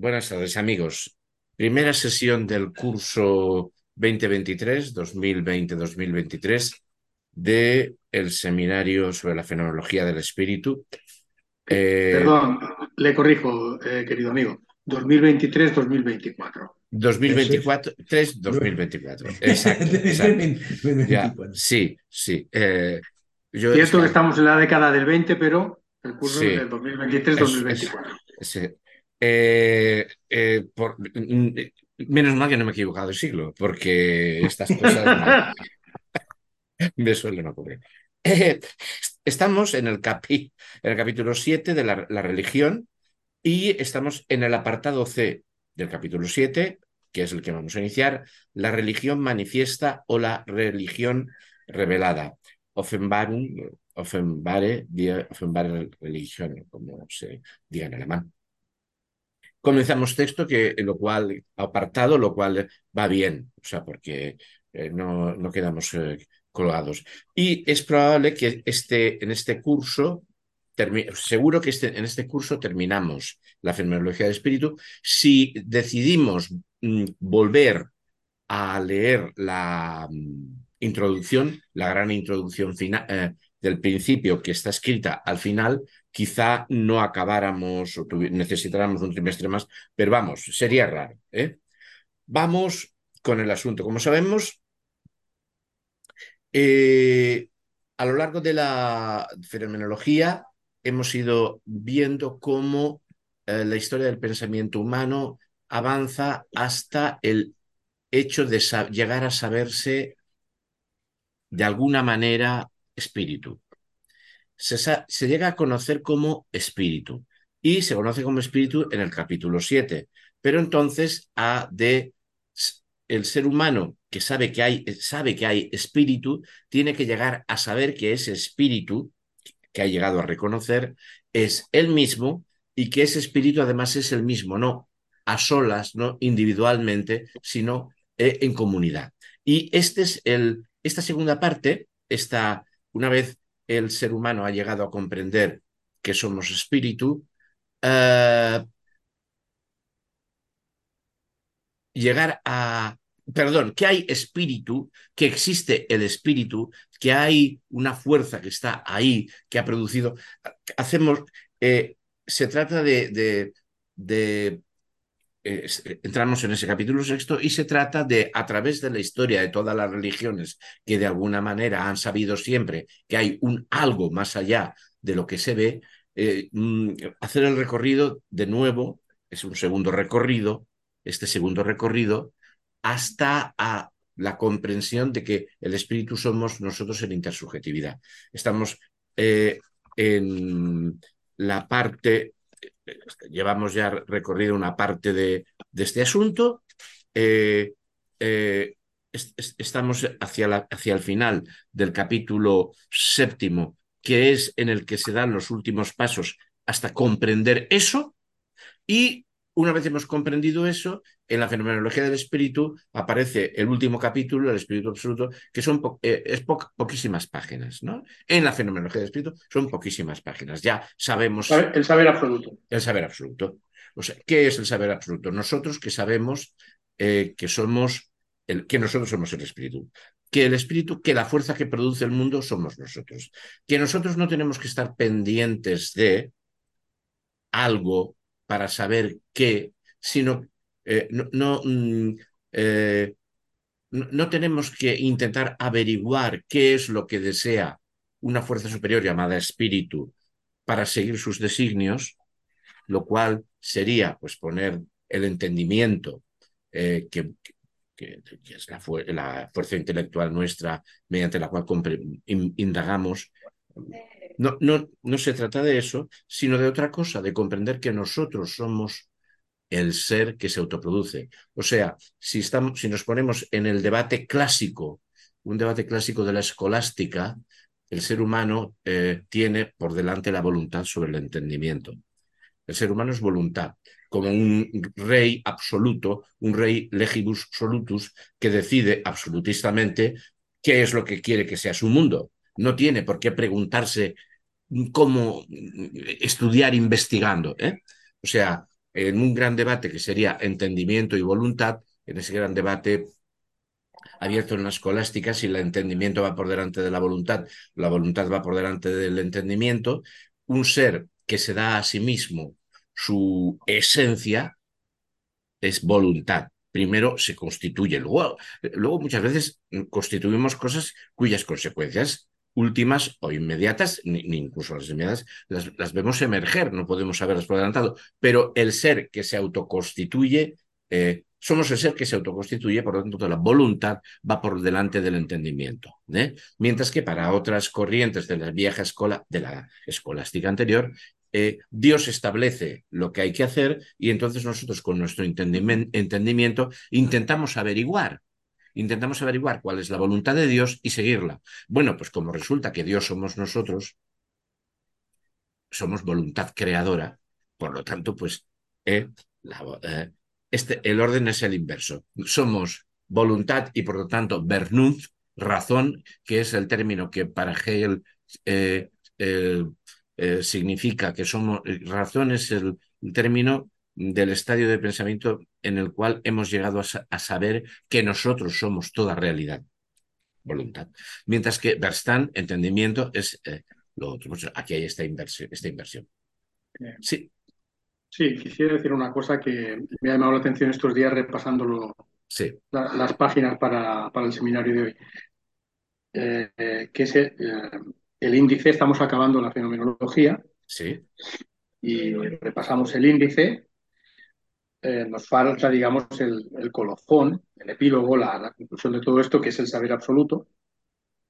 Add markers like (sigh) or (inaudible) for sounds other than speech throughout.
Buenas tardes, amigos. Primera sesión del curso 2023, 2020-2023, de el seminario sobre la fenomenología del espíritu. Eh, Perdón, le corrijo, eh, querido amigo. 2023-2024. 2023-2024. (laughs) Exacto. exacto. sí, sí. Eh, yo Cierto que estamos en la década del 20, pero el curso es del 2023-2024. Eh, eh, mm, menos mal que no me he equivocado de siglo, porque estas cosas (laughs) me suelen ocurrir. Eh, estamos en el, capi, en el capítulo 7 de la, la, religión y estamos en el apartado C del capítulo 7, que es el que vamos a iniciar, la religión manifiesta o la religión revelada. Offenbarung, Offenbare, Offenbare Religion, como se diga en alemán comenzamos texto, que lo cual, apartado, lo cual va bien, o sea, porque eh, no, no, quedamos eh, colgados. Y es probable que este, en este curso, seguro que este, en este curso terminamos la fenomenología del espíritu. Si decidimos mm, volver a leer la mm, introducción, la gran introducción final, eh, del principio que está escrita al final, quizá no acabáramos o necesitáramos un trimestre más, pero vamos, sería raro. ¿eh? Vamos con el asunto. Como sabemos, eh, a lo largo de la fenomenología hemos ido viendo cómo eh, la historia del pensamiento humano avanza hasta el hecho de llegar a saberse de alguna manera espíritu. Se, llega a conocer como espíritu y se conoce como espíritu en el capítulo 7. Pero entonces ha de el ser humano que sabe que hay sabe que hay espíritu tiene que llegar a saber que ese espíritu que ha llegado a reconocer es el mismo y que ese espíritu además es el mismo, no a solas, no individualmente, sino eh, en comunidad. Y este es el, esta segunda parte, esta una vez el ser humano ha llegado a comprender que somos espíritu, eh, llegar a, perdón, que hay espíritu, que existe el espíritu, que hay una fuerza que está ahí, que ha producido, hacemos, eh, se trata de, de eh, entramos en ese capítulo sexto y se trata de, a través de la historia de todas las religiones que de alguna manera han sabido siempre que hay un algo más allá de lo que se ve, eh, mm, hacer el recorrido de nuevo, es un segundo recorrido, este segundo recorrido, hasta a la comprensión de que el espíritu somos nosotros en intersubjetividad. Estamos eh, en la parte llevamos ya recorrido una parte de, este asunto. Eh, eh, estamos hacia, hacia el final del capítulo séptimo, que es en el que se dan los últimos pasos hasta comprender eso. Y una vez hemos comprendido eso, en la fenomenología del espíritu aparece el último capítulo, el espíritu absoluto, que son eh, es poquísimas páginas, ¿no? En la fenomenología del espíritu son poquísimas páginas. Ya sabemos. El saber absoluto. El saber absoluto. O sea, ¿qué es el saber absoluto? Nosotros que sabemos eh, que somos el, que nosotros somos el espíritu, que el espíritu, que la fuerza que produce el mundo somos nosotros, que nosotros no tenemos que estar pendientes de algo para saber qué, sino eh, no, mm, eh, no, no, tenemos que intentar averiguar qué es lo que desea una fuerza superior llamada espíritu para seguir sus designios, lo cual sería pues poner el entendimiento eh, que, que, es la, la, fuerza intelectual nuestra mediante la cual indagamos no, no, no se trata de eso, sino de otra cosa, de comprender que nosotros somos el ser que se autoproduce. O sea, si, estamos, si nos ponemos en el debate clásico, un debate clásico de la escolástica, el ser humano eh, tiene por delante la voluntad sobre el entendimiento. El ser humano es voluntad, como un rey absoluto, un rey legibus solutus, que decide absolutistamente qué es lo que quiere que sea su mundo. No tiene por qué preguntarse cómo estudiar investigando. ¿eh? O sea, en un gran debate que sería entendimiento y voluntad, en ese gran debate abierto en la escolástica, si el entendimiento va por delante de la voluntad, la voluntad va por delante del entendimiento, un ser que se da a sí mismo su esencia es voluntad. Primero se constituye, luego, luego muchas veces constituimos cosas cuyas consecuencias últimas o inmediatas, ni, incluso las inmediatas, las, vemos emerger, no podemos saberlas por adelantado, pero el ser que se autoconstituye eh, somos el ser que se autoconstituye, por lo tanto, la voluntad va por delante del entendimiento. ¿eh? Mientras que para otras corrientes de la vieja escuela, de la escolástica anterior, eh, Dios establece lo que hay que hacer y entonces nosotros con nuestro entendimiento intentamos averiguar. Intentamos averiguar cuál es la voluntad de Dios y seguirla. Bueno, pues como resulta que Dios somos nosotros, somos voluntad creadora, por lo tanto, pues eh, la, este, el orden es el inverso. Somos voluntad y por lo tanto Vernunft, razón, que es el término que para Hegel eh, eh, significa que somos, razón es el, término del estadio de pensamiento en el cual hemos llegado a, saber que nosotros somos toda realidad, voluntad. Mientras que Verstand, entendimiento, es eh, lo otro. Pues aquí hay esta inversión. Esta inversión. Sí. Sí, quisiera decir una cosa que me ha llamado la atención estos días repasándolo sí. las páginas para, para, el seminario de hoy. Eh, que es eh, el, índice, estamos acabando la fenomenología. Sí. Y repasamos el índice. Eh, nos falta, digamos, el, el colofón, el epílogo, la, la conclusión de todo esto, que es el saber absoluto.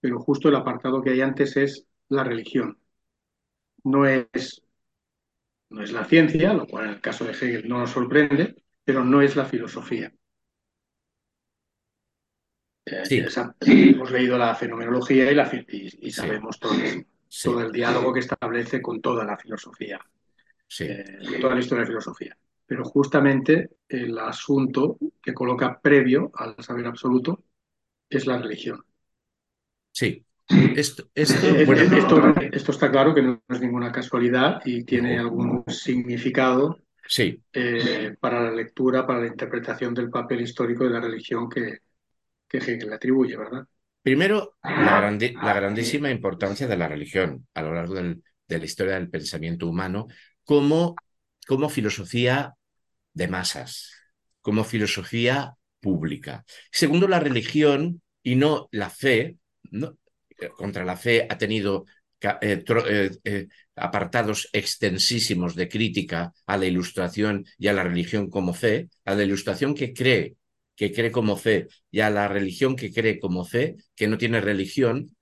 Pero justo el apartado que hay antes es la religión. No es no es la ciencia, lo cual en el caso de Hegel no nos sorprende, pero no es la filosofía. Eh, hemos leído la fenomenología y, la, y, sabemos todo, el diálogo que establece con toda la filosofía, eh, toda la historia de la filosofía. Pero justamente el asunto que coloca previo al saber absoluto es la religión. Sí, (clears throat) esto, esto, está claro que no es ninguna casualidad y tiene algún significado sí. Eh, para la lectura, para la interpretación del papel histórico de la religión que, que le atribuye, ¿verdad? Primero, la, la, grandísima importancia de la religión a lo largo de la historia del pensamiento humano como, como filosofía de masas, como filosofía pública. Segundo, la religión y no la fe, contra la fe ha tenido eh, eh, eh, apartados extensísimos de crítica a la ilustración y a la religión como fe, a la ilustración que cree, que cree como fe, y a la religión que cree como fe, que no tiene religión,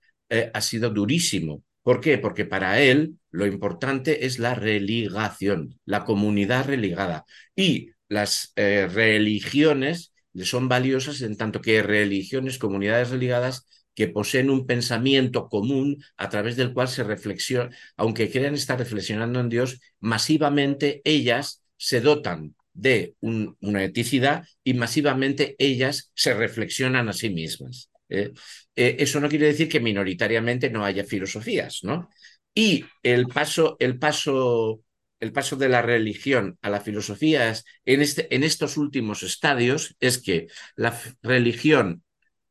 ha sido durísimo. ¿Por qué? Porque para él lo importante es la religación, la comunidad religada. Y las religiones le son valiosas en tanto que religiones, comunidades religadas, que poseen un pensamiento común a través del cual se reflexiona, aunque crean estar reflexionando en Dios, masivamente ellas se dotan de una eticidad y masivamente ellas se reflexionan a sí mismas. ¿Eh? Eh, eso no quiere decir que minoritariamente no haya filosofías, ¿no? Y el paso, el paso, el paso de la religión a la filosofía es, en, este, en estos últimos estadios es que la religión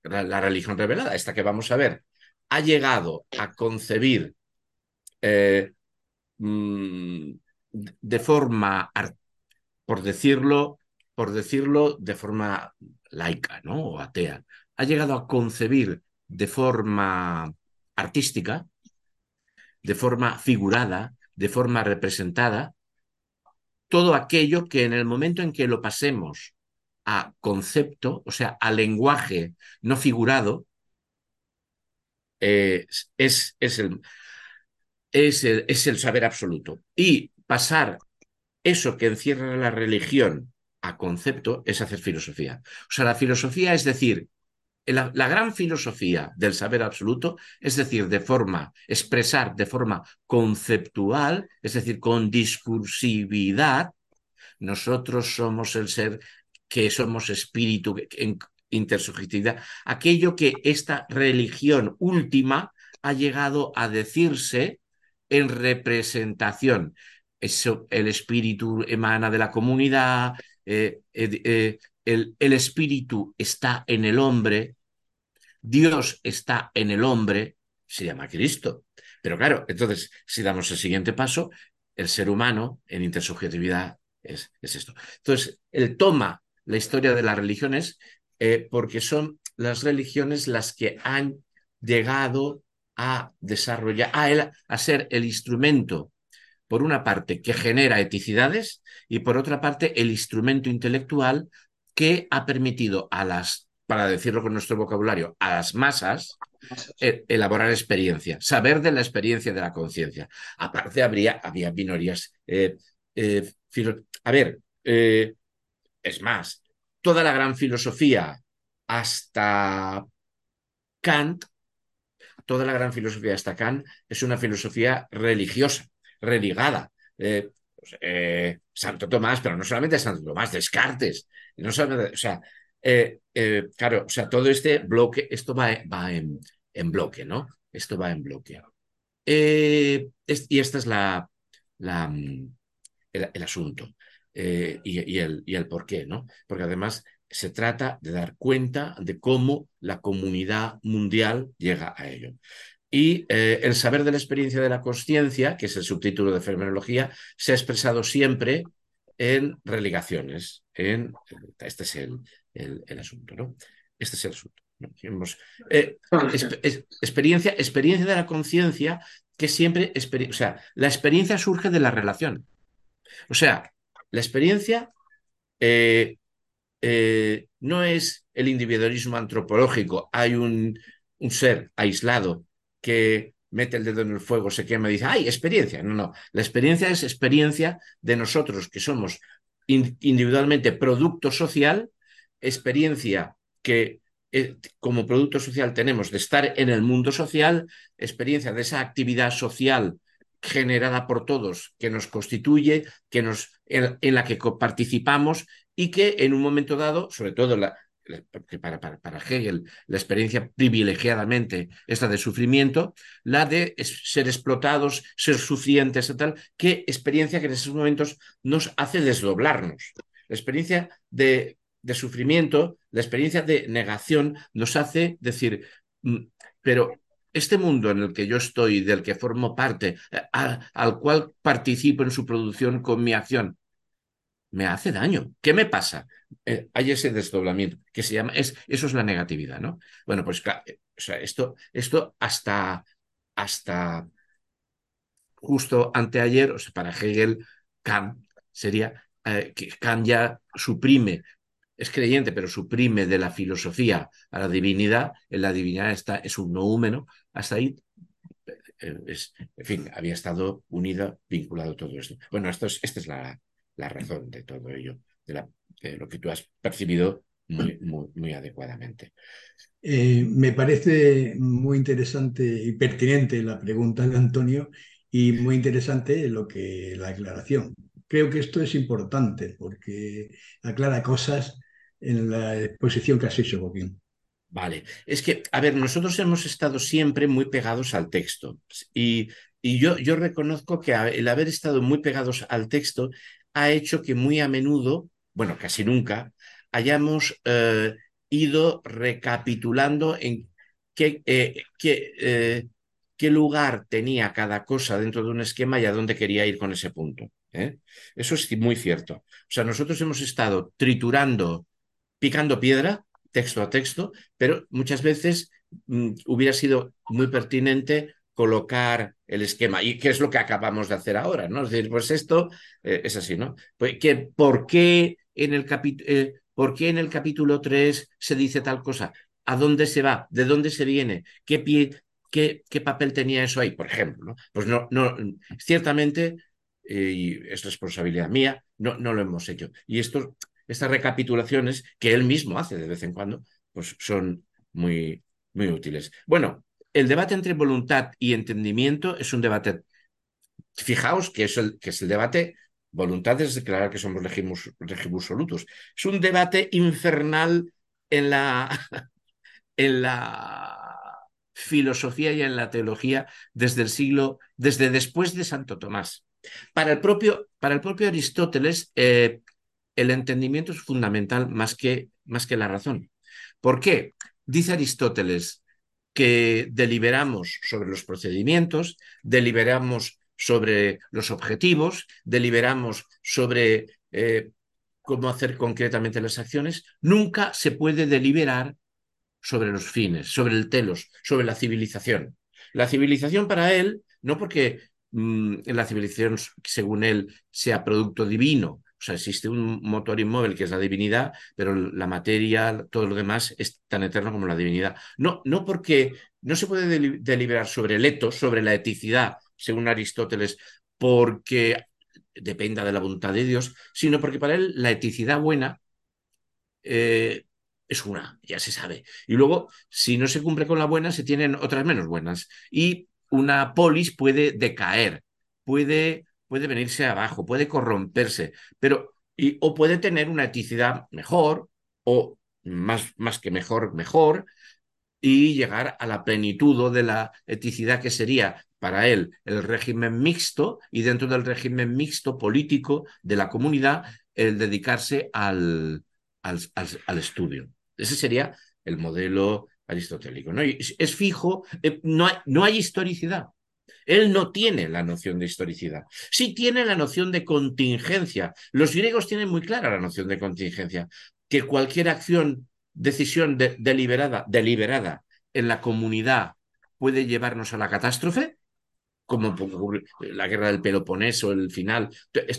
la, religión revelada, esta que vamos a ver, ha llegado a concebir eh, mm, de forma, por decirlo, por decirlo de forma laica, ¿no? O atea, ha llegado a concebir de forma artística, de forma figurada, de forma representada, todo aquello que en el momento en que lo pasemos a concepto, o sea, a lenguaje no figurado, eh, es, es, el, es, el, es el saber absoluto. Y pasar eso que encierra la religión a concepto es hacer filosofía. O sea, la filosofía es decir, la, gran filosofía del saber absoluto, es decir, de forma, expresar de forma conceptual, es decir, con discursividad, nosotros somos el ser que somos espíritu, en intersubjetividad, aquello que esta religión última ha llegado a decirse en representación. eso, el espíritu emana de la comunidad, eh, eh, el, el espíritu está en el hombre, Dios está en el hombre, se llama Cristo. Pero claro, entonces, si damos el siguiente paso, el ser humano en intersubjetividad es, es esto. Entonces, él toma la historia de las religiones eh, porque son las religiones las que han llegado a desarrollar, a, a ser el instrumento, por una parte, que genera eticidades y por otra parte, el instrumento intelectual que ha permitido a las, para decirlo con nuestro vocabulario, a las masas, eh, elaborar experiencia, saber de la experiencia de la conciencia. Aparte, habría, había minorías. Eh, eh, a ver, es más, toda la gran filosofía hasta Kant, toda la gran filosofía hasta Kant es una filosofía religiosa, religada. Pues, Santo Tomás, pero no solamente Santo Tomás, Descartes, no solamente, o sea, eh, eh, claro, o sea, todo este bloque, esto va, va en, en, bloque, ¿no? Esto va en bloque. Eh, y este es la, la mm, el, asunto y, el, y el por qué, ¿no? Porque además se trata de dar cuenta de cómo la comunidad mundial llega a ello. Y el saber de la experiencia de la conciencia, que es el subtítulo de fenomenología, se ha expresado siempre en religaciones. En, este es el, el, asunto, ¿no? Este es el asunto. Eh, experiencia, experiencia de la conciencia que siempre, o sea, la experiencia surge de la relación. O sea, la experiencia eh, eh, no es el individualismo antropológico. Hay un, un, ser aislado que mete el dedo en el fuego, se quema y dice, ¡ay, experiencia! No, no. La experiencia es experiencia de nosotros que somos individualmente producto social experiencia que eh, como producto social tenemos de estar en el mundo social, experiencia de esa actividad social generada por todos, que nos constituye, que nos, en, la que participamos y que en un momento dado, sobre todo la, para, para, Hegel, la experiencia privilegiadamente esta de sufrimiento, la de ser explotados, ser sufrientes, tal, que experiencia que en esos momentos nos hace desdoblarnos. La experiencia de de sufrimiento, la experiencia de negación nos hace decir, mm, pero este mundo en el que yo estoy, del que formo parte, eh, al cual participo en su producción con mi acción, me hace daño. ¿Qué me pasa? Eh, hay ese desdoblamiento que se llama, es, eso es la negatividad, ¿no? Bueno, pues eh, o sea, esto, esto hasta, hasta justo anteayer, o sea, para Hegel, Kant sería que Kant ya suprime es creyente, pero suprime de la filosofía a la divinidad, en la divinidad está, es un noúmeno, hasta ahí, eh, es, en fin, había estado unida, vinculado todo esto. Bueno, esto es, esta es la, la razón de todo ello, de, lo que tú has percibido muy, muy, muy adecuadamente. Eh, me parece muy interesante y pertinente la pregunta de Antonio y muy interesante lo que la aclaración. Creo que esto es importante porque aclara cosas en la exposición que has hecho, Joaquín. Vale, es que, a ver, nosotros hemos estado siempre muy pegados al texto y, y yo, yo reconozco que el haber estado muy pegados al texto ha hecho que muy a menudo, bueno, casi nunca, hayamos eh, ido recapitulando en qué, eh, qué, eh, qué, lugar tenía cada cosa dentro de un esquema y a dónde quería ir con ese punto. Eso es muy cierto. O sea, nosotros hemos estado triturando picando piedra, texto a texto, pero muchas veces mm, hubiera sido muy pertinente colocar el esquema. ¿Y qué es lo que acabamos de hacer ahora? ¿no? Es decir, pues esto eh, es así, ¿no? Pues que, ¿por, qué en el eh, ¿Por qué en el capítulo 3 se dice tal cosa? ¿A dónde se va? ¿De dónde se viene? ¿Qué, pie, qué, qué papel tenía eso ahí, por ejemplo? ¿no? Pues no, no ciertamente, eh, y es responsabilidad mía, no, no lo hemos hecho. Y esto estas recapitulaciones que él mismo hace de vez en cuando, pues son muy, muy útiles. Bueno, el debate entre voluntad y entendimiento es un debate, fijaos que es el, que es el debate, voluntad es declarar que somos regimos, solutos. Es un debate infernal en la, (laughs) en la filosofía y en la teología desde el siglo, desde después de Santo Tomás. Para el propio, para el propio Aristóteles, eh, el entendimiento es fundamental más que, más que la razón. ¿Por qué? Dice Aristóteles que deliberamos sobre los procedimientos, deliberamos sobre los objetivos, deliberamos sobre eh, cómo hacer concretamente las acciones, nunca se puede deliberar sobre los fines, sobre el telos, sobre la civilización. La civilización para él, no porque mmm, la civilización, según él, sea producto divino, o sea, existe un motor inmóvil que es la divinidad, pero la materia, todo lo demás es tan eterno como la divinidad. No, no porque no se puede deliberar sobre el etos, sobre la eticidad, según Aristóteles, porque dependa de la voluntad de Dios, sino porque para él la eticidad buena eh, es una, ya se sabe. Y luego, si no se cumple con la buena, se tienen otras menos buenas. Y una polis puede decaer, puede, puede venirse abajo, puede corromperse, pero y, o puede tener una eticidad mejor o más, más que mejor, mejor, y llegar a la plenitud de la eticidad que sería para él el régimen mixto y dentro del régimen mixto político de la comunidad el dedicarse al, al, al, estudio. Ese sería el modelo aristotélico. ¿no? Es, fijo, eh, no no hay historicidad. Él no tiene la noción de historicidad. Sí tiene la noción de contingencia. Los griegos tienen muy clara la noción de contingencia, que cualquier acción, decisión de, deliberada, deliberada en la comunidad puede llevarnos a la catástrofe, como la guerra del Peloponeso, el final.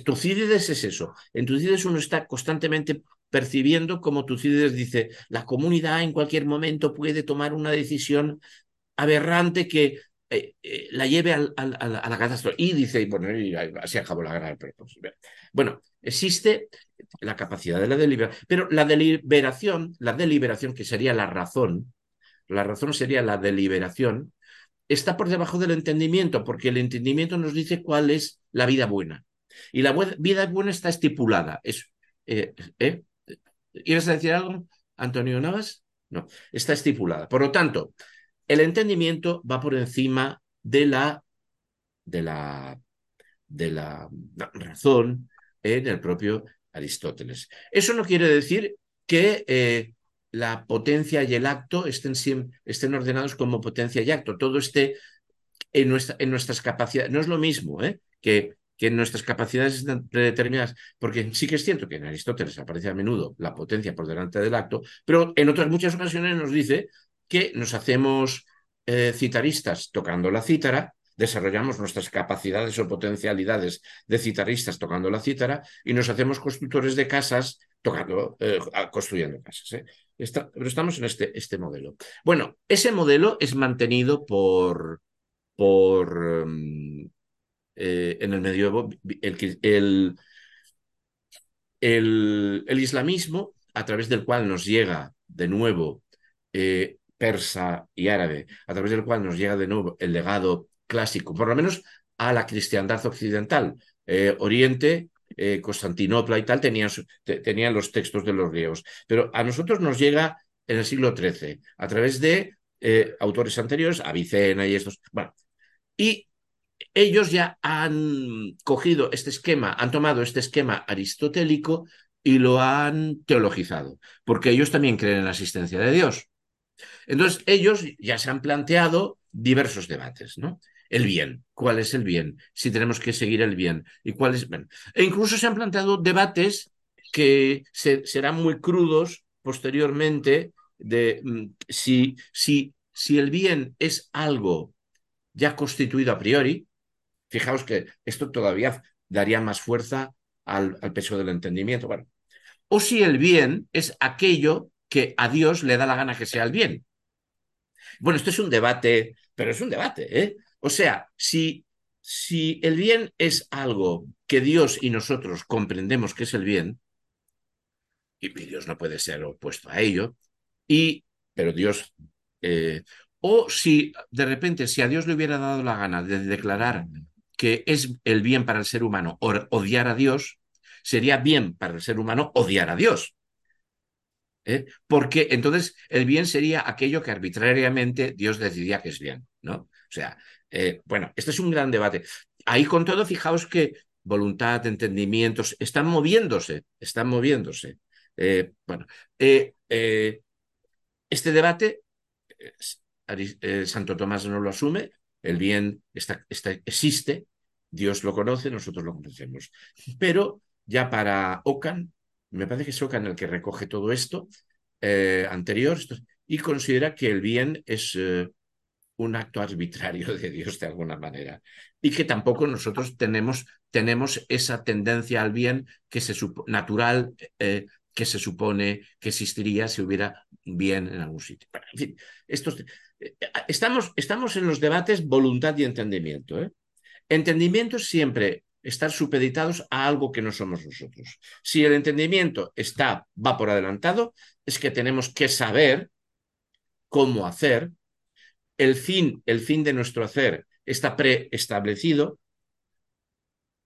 Tucídides es eso. En Tucídides uno está constantemente percibiendo como Tucídides dice, la comunidad en cualquier momento puede tomar una decisión aberrante que eh, eh, la lleve al, al, a la catástrofe. Y dice, bueno, y así acabó la guerra Peloponeso. Bueno, existe la capacidad de la deliberación, pero la deliberación, la deliberación que sería la razón, la razón sería la deliberación, está por debajo del entendimiento, porque el entendimiento nos dice cuál es la vida buena. Y la vida buena está estipulada. Es, eh, ¿eh? ¿Ibas a decir algo, Antonio Navas? No, está estipulada. Por lo tanto, el entendimiento va por encima de la, razón en el propio Aristóteles. Eso no quiere decir que eh, la potencia y el acto estén, ordenados como potencia y acto. Todo esté en, nuestra, en nuestras capacidades. No es lo mismo ¿eh? que, nuestras capacidades están predeterminadas, porque sí que es cierto que en Aristóteles aparece a menudo la potencia por delante del acto, pero en otras muchas ocasiones nos dice que nos hacemos eh, citaristas tocando la cítara, desarrollamos nuestras capacidades o potencialidades de citaristas tocando la cítara y nos hacemos constructores de casas tocando, eh, construyendo casas. ¿eh? pero estamos en este, este modelo. Bueno, ese modelo es mantenido por, por um, eh, en el medioevo, el, el, el, islamismo, a través del cual nos llega de nuevo persa y árabe, a través del cual nos llega de nuevo el legado clásico, por lo menos a la cristiandad occidental. Eh, Oriente eh, Constantinopla y tal tenían, tenían los textos de los griegos. Pero a nosotros nos llega en el siglo XIII, a través de eh, autores anteriores, Avicena y estos. Bueno, y ellos ya han cogido este esquema, han tomado este esquema aristotélico y lo han teologizado, porque ellos también creen en la existencia de Dios. Entonces, ellos ya se han planteado diversos debates, ¿no? el bien. ¿Cuál es el bien? Si tenemos que seguir el bien. ¿Y cuál es? e incluso se han planteado debates que serán muy crudos posteriormente de mm, si, si, si el bien es algo ya constituido a priori. Fijaos que esto todavía daría más fuerza al, peso del entendimiento. Bueno, o si el bien es aquello que a Dios le da la gana que sea el bien. Bueno, esto es un debate, pero es un debate, ¿eh? O sea, si, si el bien es algo que Dios y nosotros comprendemos que es el bien, y Dios no puede ser opuesto a ello, y, pero Dios, eh, o si de repente, si a Dios le hubiera dado la gana de declarar que es el bien para el ser humano odiar a Dios, sería bien para el ser humano odiar a Dios. ¿Eh? Porque entonces el bien sería aquello que arbitrariamente Dios decidía que es bien, ¿no? O sea, eh, bueno, este es un gran debate. ahí con todo, fijaos que voluntad, entendimientos, están moviéndose, están moviéndose. Eh, bueno, este debate, Santo Tomás no lo asume, el bien está, existe, Dios lo conoce, nosotros lo conocemos. Pero ya para Ocan, me parece que es Ocan el que recoge todo esto anterior y considera que el bien es un acto arbitrario de Dios de alguna manera. Y que tampoco nosotros tenemos, tenemos esa tendencia al bien que se natural eh, que se supone que existiría si hubiera bien en algún sitio. en fin, estos, eh, estamos, estamos en los debates voluntad y entendimiento. ¿eh? Entendimiento siempre estar supeditados a algo que no somos nosotros. Si el entendimiento está, va por adelantado, es que tenemos que saber cómo hacer, el fin, el fin de nuestro hacer está preestablecido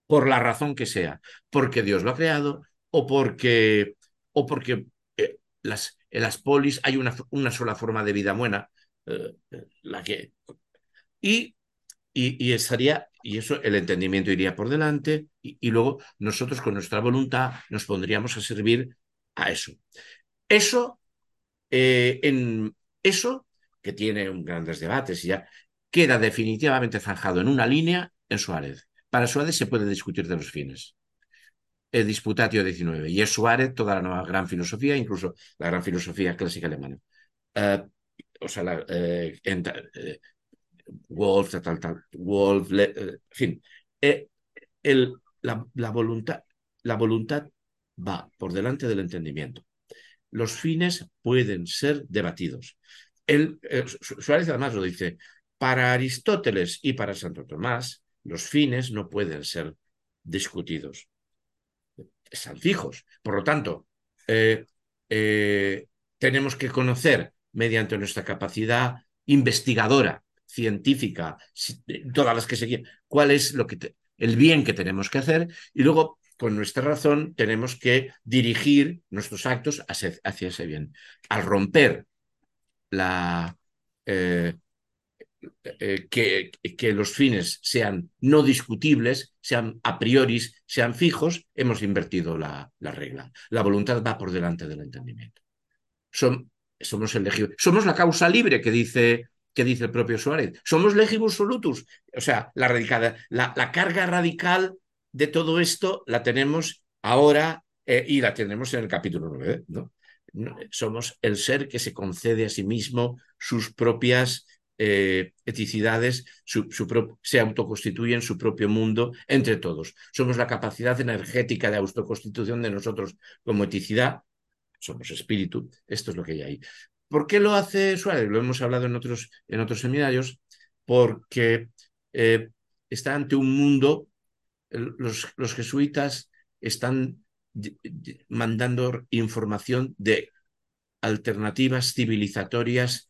por la razón que sea, porque Dios lo ha creado o porque, o porque eh, las, en las polis hay una, una, sola forma de vida buena, eh, la que... Y, y, estaría, y eso el entendimiento iría por delante, y, luego nosotros con nuestra voluntad nos pondríamos a servir a eso. Eso, eh, en, eso que tiene un grandes debates y ya queda definitivamente zanjado en una línea en Suárez. Para Suárez se puede discutir de los fines. El Disputatio 19. Y es Suárez toda la nueva gran filosofía, incluso la gran filosofía clásica alemana. Eh, o sea, la, eh, eh, Wolf, tal, tal, Wolf, en fin. El, la, la, voluntad, la voluntad va por delante del entendimiento. Los fines pueden ser debatidos. El, eh, Suárez además lo dice, para Aristóteles y para Santo Tomás, los fines no pueden ser discutidos. Están fijos. Por lo tanto, eh, eh, tenemos que conocer mediante nuestra capacidad investigadora, científica, todas las que se quieran, cuál es lo que el bien que tenemos que hacer y luego con nuestra razón tenemos que dirigir nuestros actos hacia, ese bien. Al romper la, eh, eh, que, que, los fines sean no discutibles, sean a priori, sean fijos, hemos invertido la, la regla. La voluntad va por delante del entendimiento. Somos el Somos la causa libre que dice, que dice el propio Suárez. Somos legibus solutus. O sea, la, la, la carga radical de todo esto la tenemos ahora eh, y la tenemos en el capítulo 9. ¿no? somos el ser que se concede a sí mismo sus propias eh, eticidades, su, se autoconstituye en su propio mundo entre todos. Somos la capacidad energética de autoconstitución de nosotros como eticidad, somos espíritu, esto es lo que hay ahí. ¿Por qué lo hace Suárez? Lo hemos hablado en otros, en otros seminarios, porque eh, está ante un mundo, los, los jesuitas están mandando información de alternativas civilizatorias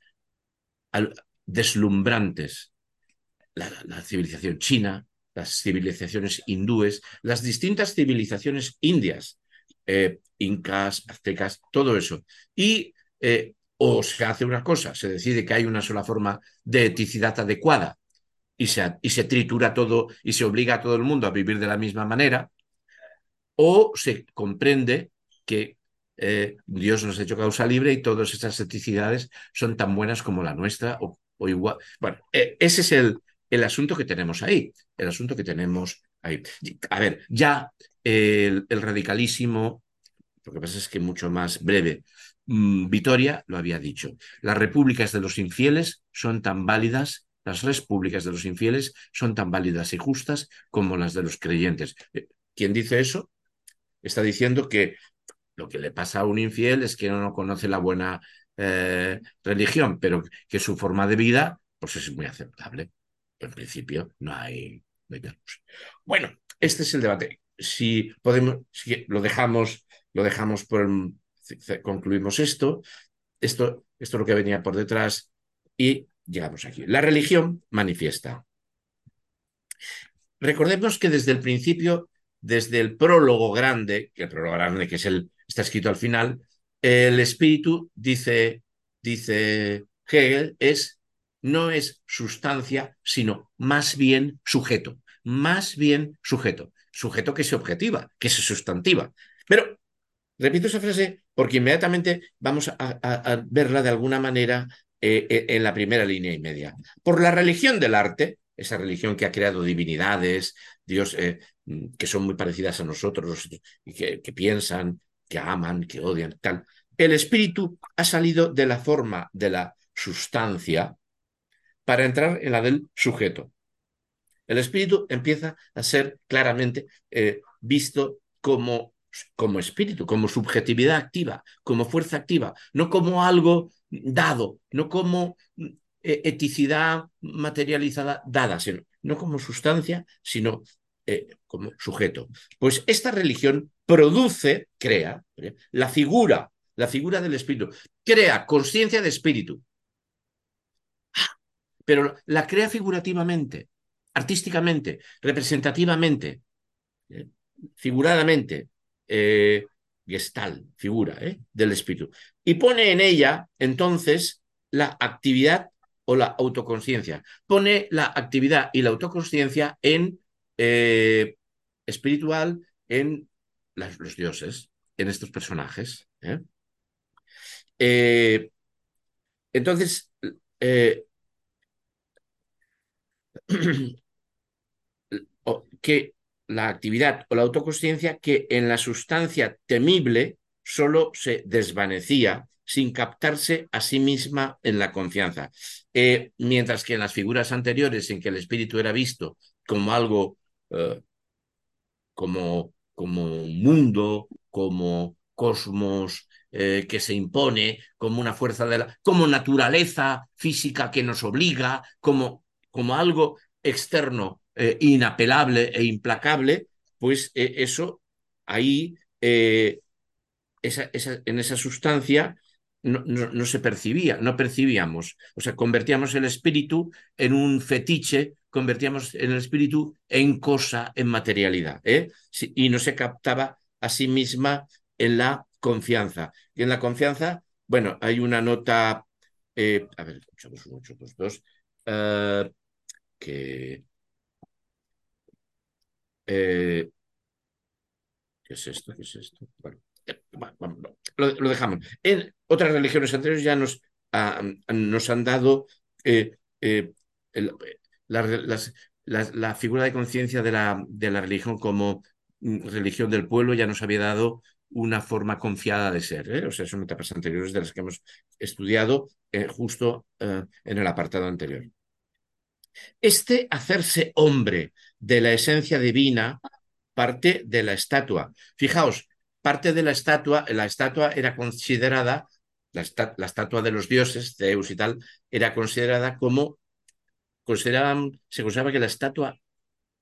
deslumbrantes. La, civilización china, las civilizaciones hindúes, las distintas civilizaciones indias, eh, incas, aztecas, todo eso. Y eh, o se hace una cosa, se decide que hay una sola forma de eticidad adecuada y se, y se tritura todo y se obliga a todo el mundo a vivir de la misma manera, o se comprende que eh, Dios nos ha hecho causa libre y todas esas eticidades son tan buenas como la nuestra o, igual. Bueno, eh, ese es el, el asunto que tenemos ahí, el asunto que tenemos ahí. A ver, ya el, radicalísimo, lo que pasa es que mucho más breve, mm, Vitoria lo había dicho, las repúblicas de los infieles son tan válidas las repúblicas de los infieles son tan válidas y justas como las de los creyentes. Eh, ¿Quién dice eso? está diciendo que lo que le pasa a un infiel es que no conoce la buena eh, religión, pero que su forma de vida pues es muy aceptable. En principio no hay, Bueno, este es el debate. Si podemos, si lo dejamos, lo dejamos por concluimos esto. Esto, esto es lo que venía por detrás y llegamos aquí. La religión manifiesta. Recordemos que desde el principio desde el prólogo grande, que el prólogo grande que es el, está escrito al final, el espíritu, dice, dice Hegel, es, no es sustancia, sino más bien sujeto. más bien sujeto. Sujeto que se objetiva, que se sustantiva. Pero repito esa frase porque inmediatamente vamos a, verla de alguna manera eh, eh, en la primera línea y media. Por la religión del arte, esa religión que ha creado divinidades, Dios, eh, que son muy parecidas a nosotros que, piensan, que aman, que odian, tal. El espíritu ha salido de la forma de la sustancia para entrar en la del sujeto. El espíritu empieza a ser claramente visto como, como espíritu, como subjetividad activa, como fuerza activa, no como algo dado, no como eh, eticidad materializada dada, sino, no como sustancia, sino eh, como sujeto. Pues esta religión produce, crea, la figura, la figura del espíritu, crea conciencia de espíritu, pero la crea figurativamente, artísticamente, representativamente, ¿eh? figuradamente, eh, gestal, figura ¿eh? del espíritu. Y pone en ella, entonces, la actividad o la autoconciencia. Pone la actividad y la autoconciencia en eh, espiritual, en los dioses, en estos personajes. entonces, (clears throat) que la actividad o la autoconsciencia que en la sustancia temible solo se desvanecía sin captarse a sí misma en la confianza. Eh, mientras que en las figuras anteriores en que el espíritu era visto como algo, eh, como, como un mundo, como cosmos eh, que se impone, como una fuerza de la, como naturaleza física que nos obliga, como, como algo externo eh, inapelable e implacable, pues eh, eso ahí, eh, en esa sustancia no, se percibía, no percibíamos. O sea, convertíamos el espíritu en un fetiche, convertíamos el espíritu en cosa, en materialidad, y no se captaba a sí misma en la confianza. Y en la confianza, bueno, hay una nota, a ver, escuchamos un 8, 2, 2, que eh, ¿Qué es esto? ¿Qué es esto? Bueno, lo, dejamos. En otras religiones anteriores ya nos, nos han dado eh, eh, la, figura de conciencia de la, de la religión como mm, religión del pueblo, ya nos había dado una forma confiada de ser. O sea, son etapas anteriores de las que hemos estudiado justo en el apartado anterior. Este hacerse hombre de la esencia divina parte de la estatua. Fijaos, parte de la estatua, la estatua era considerada, la, estatua de los dioses, Zeus y tal, era considerada como, consideraban, se consideraba que la estatua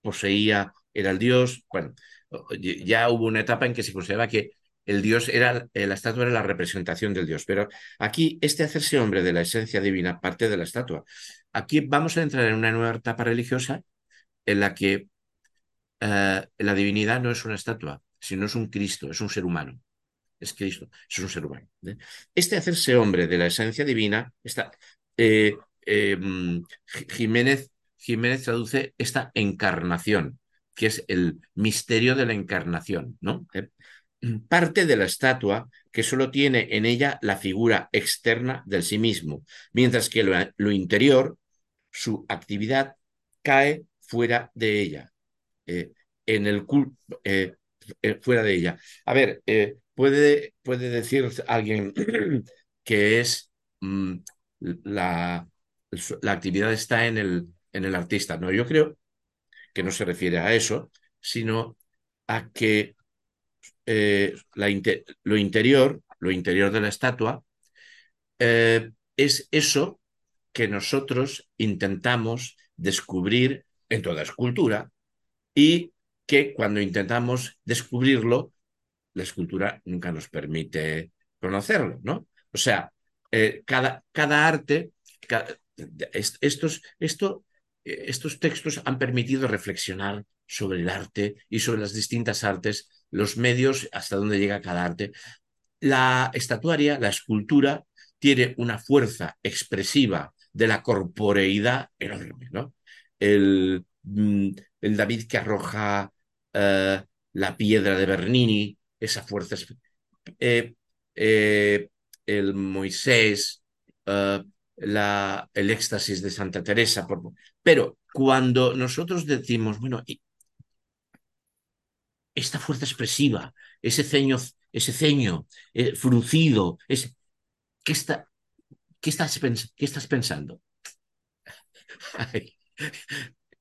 poseía, era el dios, bueno, ya hubo una etapa en que se consideraba que el dios era, eh, la estatua era la representación del dios, pero aquí este hacerse hombre de la esencia divina parte de la estatua. Aquí vamos a entrar en una nueva etapa religiosa en la que eh, la divinidad no es una estatua, sino es un Cristo, es un ser humano. Es Cristo, es un ser humano. ¿eh? Este hacerse hombre de la esencia divina, está, mm, Jiménez, Jiménez traduce esta encarnación, que es el misterio de la encarnación, ¿no? parte de la estatua que solo tiene en ella la figura externa del sí mismo, mientras que lo, interior, su actividad, cae fuera de ella, eh, en el eh, eh, fuera de ella. A ver, puede, puede decir alguien (clears throat) que es mm, la, la actividad está en el, en el artista. No, yo creo que no se refiere a eso, sino a que eh, lo interior, lo interior de la estatua, es eso que nosotros intentamos descubrir en toda escultura y que cuando intentamos descubrirlo, la escultura nunca nos permite conocerlo, ¿no? O sea, eh, cada, cada, arte, estos, esto, estos textos han permitido reflexionar sobre el arte y sobre las distintas artes los medios hasta donde llega cada arte. La estatuaria, la escultura, tiene una fuerza expresiva de la corporeidad enorme. ¿no? El, mm, el David que arroja eh, la piedra de Bernini, esa fuerza, eh, eh, el Moisés, la, el éxtasis de Santa Teresa. Pero cuando nosotros decimos, bueno, esta fuerza expresiva, ese ceño, ese ceño fruncido, ese, ¿qué, está, qué, estás, ¿qué estás pensando? (laughs)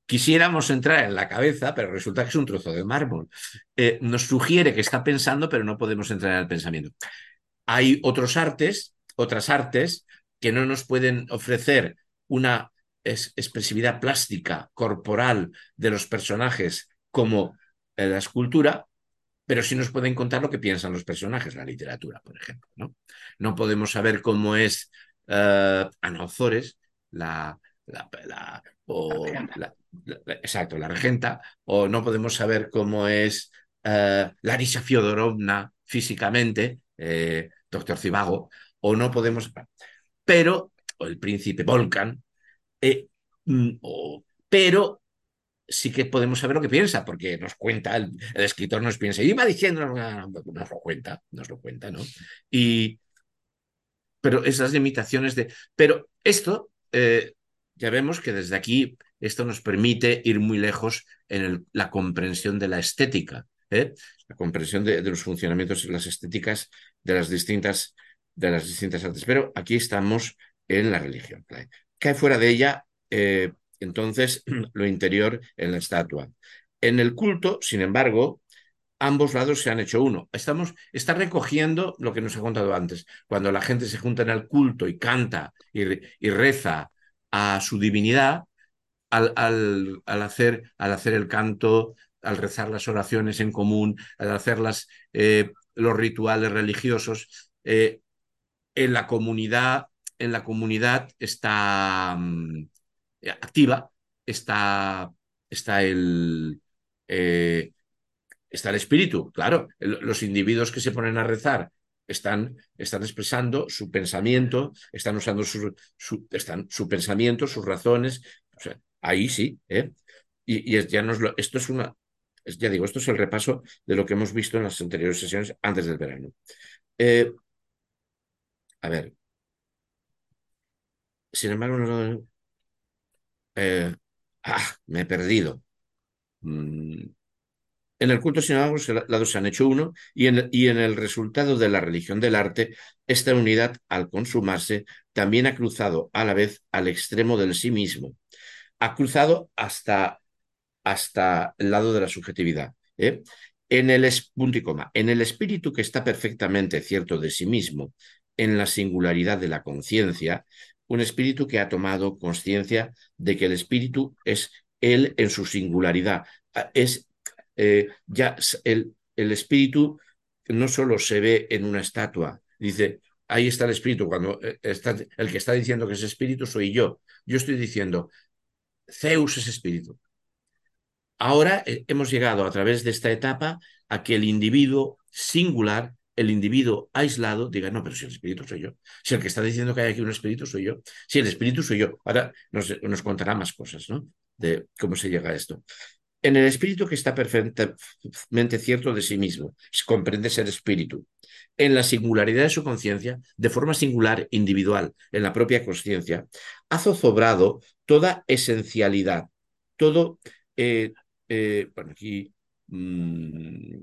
Quisiéramos entrar en la cabeza, pero resulta que es un trozo de mármol. Eh, nos sugiere que está pensando, pero no podemos entrar en el pensamiento. Hay otros artes, otras artes, que no nos pueden ofrecer una expresividad plástica, corporal de los personajes como la escultura, pero sí nos pueden contar lo que piensan los personajes, la literatura, por ejemplo. No, no podemos saber cómo es uh, Ana Ozores, la, la, o exacto, la regenta, o no podemos saber cómo es uh, Larisa Fiodorovna físicamente, eh, doctor Cibago, o no podemos, pero, o el príncipe Volcan, eh, mm, o, pero sí que podemos saber lo que piensa, porque nos cuenta, el, escritor nos piensa, y va diciendo, nos lo cuenta, nos lo cuenta, ¿no? Y, pero esas limitaciones de... Pero esto, eh, ya vemos que desde aquí, esto nos permite ir muy lejos en la comprensión de la estética, ¿eh? la comprensión de, los funcionamientos, las estéticas de las distintas, de las distintas artes. Pero aquí estamos en la religión. Cae fuera de ella eh, entonces (clears throat) lo interior en la estatua. En el culto, sin embargo, ambos lados se han hecho uno. Estamos, está recogiendo lo que nos ha contado antes. Cuando la gente se junta en el culto y canta y, reza a su divinidad, al, al, hacer, al, hacer, el canto, al rezar las oraciones en común, al hacer las, eh, los rituales religiosos, eh, en la comunidad, en la comunidad está, mm, activa está, está el... Eh, está el espíritu, claro. los individuos que se ponen a rezar están, están expresando su pensamiento, están usando su, su, están, su pensamiento, sus razones. ahí sí, ¿eh? Y, ya nos lo, esto es una, ya digo, esto es el repaso de lo que hemos visto en las anteriores sesiones antes del verano. Eh, a ver. Sin embargo, no, eh, ah, me he perdido. Mm, en el culto sin los lados se han hecho uno y en, y en, el resultado de la religión del arte, esta unidad, al consumarse, también ha cruzado a la vez al extremo del sí mismo. Ha cruzado hasta, hasta el lado de la subjetividad. ¿eh? En el punto y coma, en el espíritu que está perfectamente cierto de sí mismo, en la singularidad de la conciencia, un espíritu que ha tomado conciencia de que el espíritu es él en su singularidad. Es eh, ya el, el espíritu no solo se ve en una estatua, dice, ahí está el espíritu, cuando eh, está, el que está diciendo que es espíritu soy yo. Yo estoy diciendo, Zeus es espíritu. Ahora eh, hemos llegado a través de esta etapa a que el individuo singular el individuo aislado diga, no, pero si el espíritu soy yo, si el que está diciendo que hay aquí un espíritu soy yo, si el espíritu soy yo, ahora nos, nos contará más cosas, ¿no? De cómo se llega a esto. En el espíritu que está perfectamente cierto de sí mismo, comprende ser espíritu. En la singularidad de su conciencia, de forma singular, individual, en la propia conciencia, ha zozobrado toda esencialidad, todo, eh, eh, bueno, aquí mmm,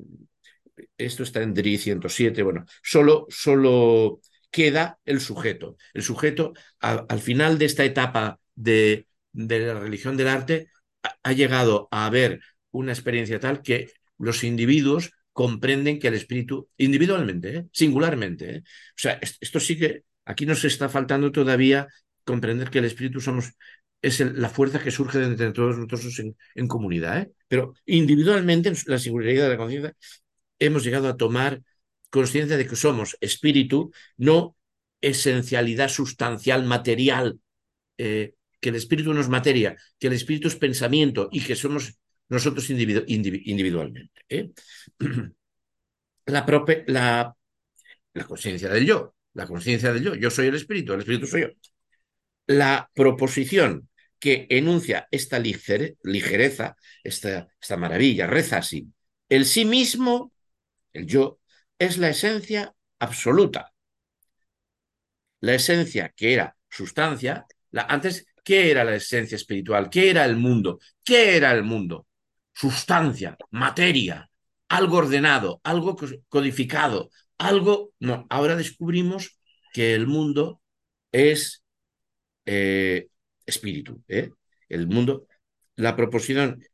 esto está en DRI 107, bueno, solo, solo queda el sujeto. El sujeto, al final de esta etapa de, de la religión del arte, ha, llegado a haber una experiencia tal que los individuos comprenden que el espíritu, individualmente, ¿eh? singularmente, ¿eh? o sea, esto sí que aquí nos está faltando todavía comprender que el espíritu somos, es la fuerza que surge de entre todos nosotros en, en comunidad, ¿eh? pero individualmente, la singularidad de la conciencia, hemos llegado a tomar conciencia de que somos espíritu, no esencialidad sustancial, material, eh, que el espíritu no es materia, que el espíritu es pensamiento y que somos nosotros individualmente. ¿eh? (clears throat) La, la, la conciencia del yo, la conciencia del yo, yo soy el espíritu, el espíritu soy yo. La proposición que enuncia esta ligereza, esta, esta maravilla, reza así. El sí mismo, el yo, es la esencia absoluta. La esencia que era sustancia, la, antes, ¿qué era la esencia espiritual? ¿Qué era el mundo? ¿Qué era el mundo? Sustancia, materia, algo ordenado, algo codificado, algo... No, ahora descubrimos que el mundo es eh, espíritu. ¿eh? El mundo, la proposición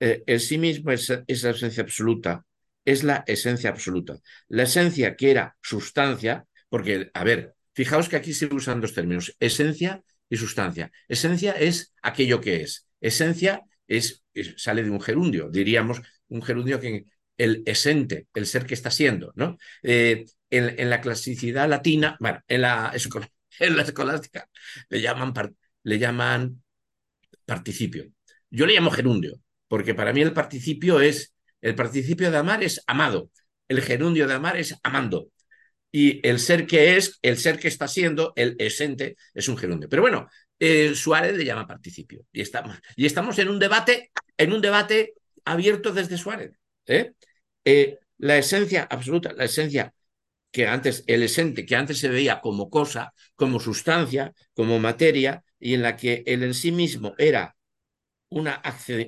eh, en sí mismo es, la esencia absoluta, es la esencia absoluta. La esencia que era sustancia, porque, a ver, fijaos que aquí se usan dos términos, esencia y sustancia. Esencia es aquello que es. Esencia es, sale de un gerundio, diríamos un gerundio que el esente, el ser que está siendo, ¿no? Eh, en, la clasicidad latina, bueno, en la, (laughs) en la escolástica le llaman le llaman participio. Yo le llamo gerundio, porque para mí el participio es, el participio de amar es amado, el gerundio de amar es amando. Y el ser que es, el ser que está siendo, el esente, es un gerundio. Pero bueno, eh, Suárez le llama participio. Y estamos, y estamos en un debate, en un debate abierto desde Suárez. ¿eh? Eh, la esencia absoluta, la esencia que antes, el esente, que antes se veía como cosa, como sustancia, como materia, y en la que él en sí mismo era una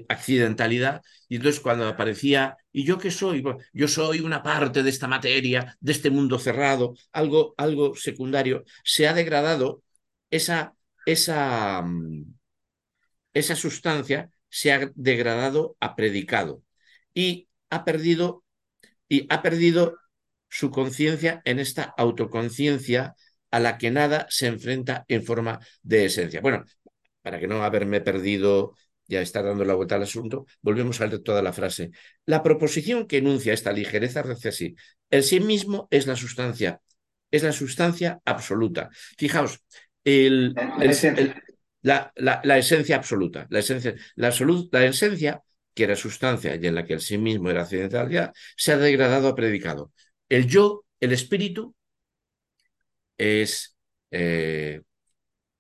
accidentalidad, y entonces cuando aparecía, ¿y yo qué soy? Yo soy una parte de esta materia, de este mundo cerrado, algo, algo secundario, se ha degradado esa, esa, mm, esa sustancia, se ha degradado a predicado y ha perdido, y ha perdido su conciencia en esta autoconciencia a la que nada se enfrenta en forma de esencia. Bueno, para que no haberme perdido, ya está dando la vuelta al asunto, volvemos a leer toda la frase. La proposición que enuncia esta ligereza dice así, el sí mismo es la sustancia, es la sustancia absoluta. Fijaos, el, la, la, esencia absoluta, la esencia, la, la esencia que era sustancia y en la que el sí mismo era accidentalidad, se ha degradado a predicado. El yo, el espíritu, es, eh,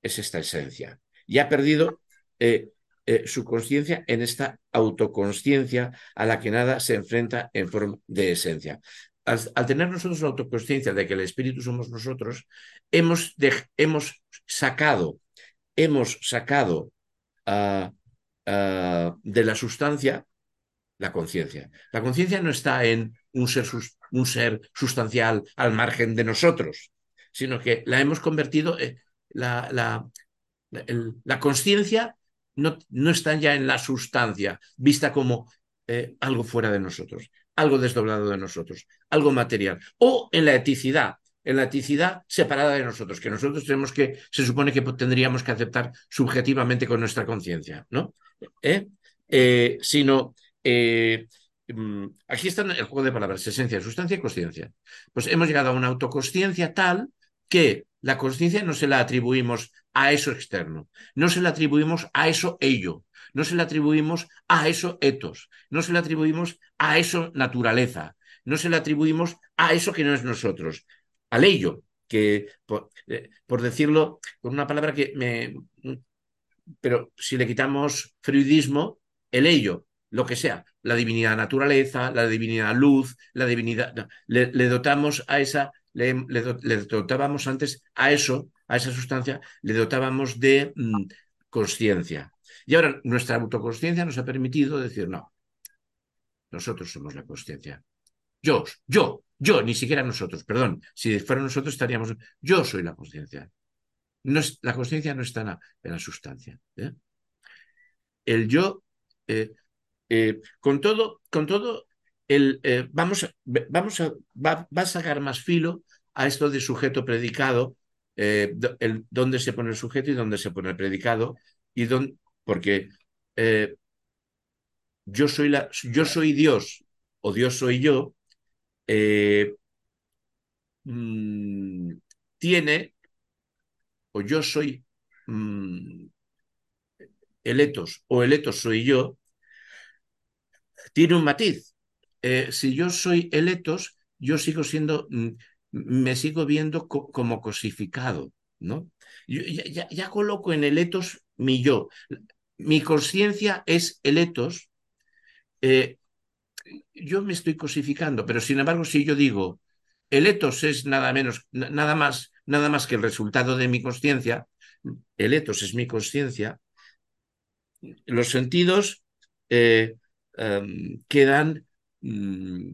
es esta esencia. Y ha perdido eh, eh, su conciencia en esta autoconsciencia a la que nada se enfrenta en forma de esencia. Al, tener nosotros la autoconsciencia de que el espíritu somos nosotros, hemos, hemos sacado, hemos sacado ah, ah, de la sustancia la conciencia. La conciencia no está en un ser, un ser sustancial al margen de nosotros sino que la hemos convertido, en la, la, la conciencia no, no, está ya en la sustancia, vista como eh, algo fuera de nosotros, algo desdoblado de nosotros, algo material, o en la eticidad, en la eticidad separada de nosotros, que nosotros tenemos que, se supone que tendríamos que aceptar subjetivamente con nuestra conciencia, ¿no? ¿Eh? Eh, sino mm, aquí está el juego de palabras, esencia, sustancia y conciencia. Pues hemos llegado a una autoconsciencia tal que la conciencia no se la atribuimos a eso externo, no se la atribuimos a eso ello, no se la atribuimos a eso etos, no se la atribuimos a eso naturaleza, no se la atribuimos a eso que no es nosotros, al ello, que por, eh, decirlo con una palabra que me... Pero si le quitamos fruidismo, el ello, lo que sea, la divinidad naturaleza, la divinidad luz, la divinidad... le dotamos a esa le, dotábamos antes a eso, a esa sustancia, le dotábamos de mm, conciencia. Y ahora nuestra autoconsciencia nos ha permitido decir, no, nosotros somos la conciencia. Yo, yo, yo, ni siquiera nosotros, perdón, si fuera nosotros estaríamos, yo soy la conciencia. No la conciencia no está en la, sustancia. ¿eh? El yo, eh, eh, con todo, con todo el, eh, vamos, vamos a, va, a sacar más filo a esto de sujeto predicado, eh, el, dónde se pone el sujeto y dónde se pone el predicado, y dónde, porque eh, yo, soy la, yo soy Dios o Dios soy yo, mm, tiene, o yo soy mm, eletos o eletos soy yo, tiene un matiz. Eh, si yo soy eletos, yo sigo siendo, mm, me sigo viendo como cosificado, ¿no? Ya, coloco en eletos mi yo. Mi conciencia es el etos. Eh, yo me estoy cosificando, pero sin embargo, si yo digo el etos es nada menos, nada más, nada más que el resultado de mi conciencia, el etos es mi conciencia, los sentidos eh, em, quedan mm,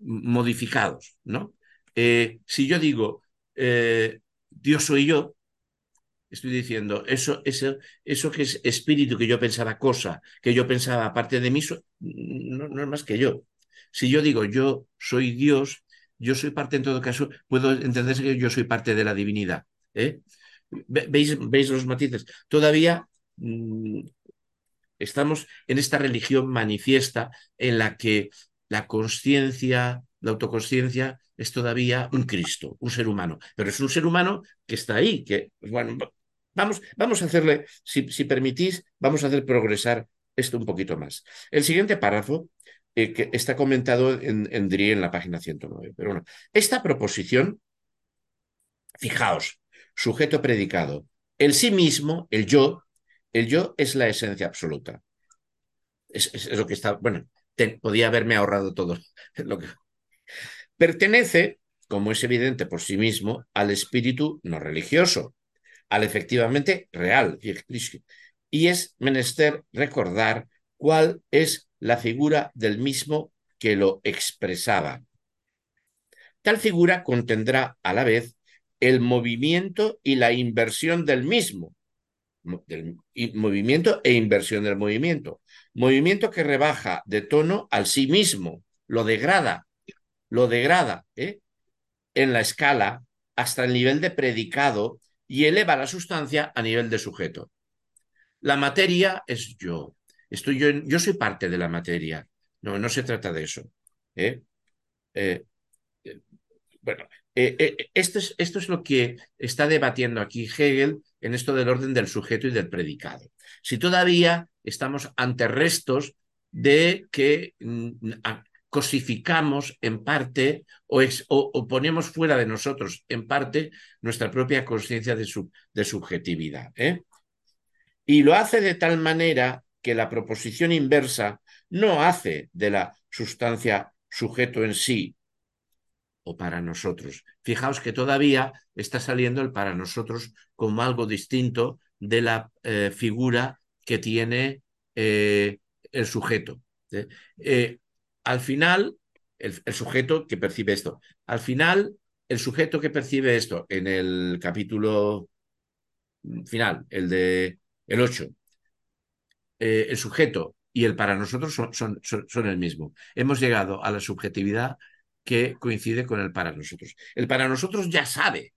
modificados, ¿no? Eh, si yo digo eh, Dios soy yo, estoy diciendo eso, eso, eso que es espíritu, que yo pensaba cosa, que yo pensaba aparte de mí, no, es más que yo. Si yo digo yo soy Dios, yo soy parte en todo caso, puedo entenderse que yo soy parte de la divinidad. ¿eh? ¿Veis, ¿Veis los matices? Todavía mm, estamos en esta religión manifiesta en la que la conciencia, la autoconsciencia es todavía un Cristo, un ser humano, pero es un ser humano que está ahí, que, bueno, vamos, vamos a hacerle, si, permitís, vamos a hacer progresar esto un poquito más. El siguiente párrafo, eh, que está comentado en, en DRI en la página 109, pero bueno, esta proposición, fijaos, sujeto predicado, el sí mismo, el yo, el yo es la esencia absoluta. Es, es lo que está, bueno, podía haberme ahorrado todo lo que... Pertenece, como es evidente por sí mismo, al espíritu no religioso, al efectivamente real. Y es menester recordar cuál es la figura del mismo que lo expresaba. Tal figura contendrá a la vez el movimiento y la inversión del mismo, del movimiento e inversión del movimiento. Movimiento que rebaja de tono al sí mismo, lo degrada, lo degrada ¿eh? en la escala hasta el nivel de predicado y eleva la sustancia a nivel de sujeto. La materia es yo. Estoy yo, yo soy parte de la materia. No, no se trata de eso. ¿eh? Eh, bueno, esto es, esto es lo que está debatiendo aquí Hegel en esto del orden del sujeto y del predicado. Si todavía estamos ante restos de que mm, cosificamos en parte o, o, ponemos fuera de nosotros en parte nuestra propia conciencia de, de, subjetividad. ¿eh? Y lo hace de tal manera que la proposición inversa no hace de la sustancia sujeto en sí o para nosotros. Fijaos que todavía está saliendo el para nosotros como algo distinto de la eh, figura que tiene eh, el sujeto. ¿eh? al final, el, sujeto que percibe esto, al final, el sujeto que percibe esto en el capítulo final, el de el 8, el sujeto y el para nosotros son, son, son el mismo. Hemos llegado a la subjetividad que coincide con el para nosotros. El para nosotros ya sabe.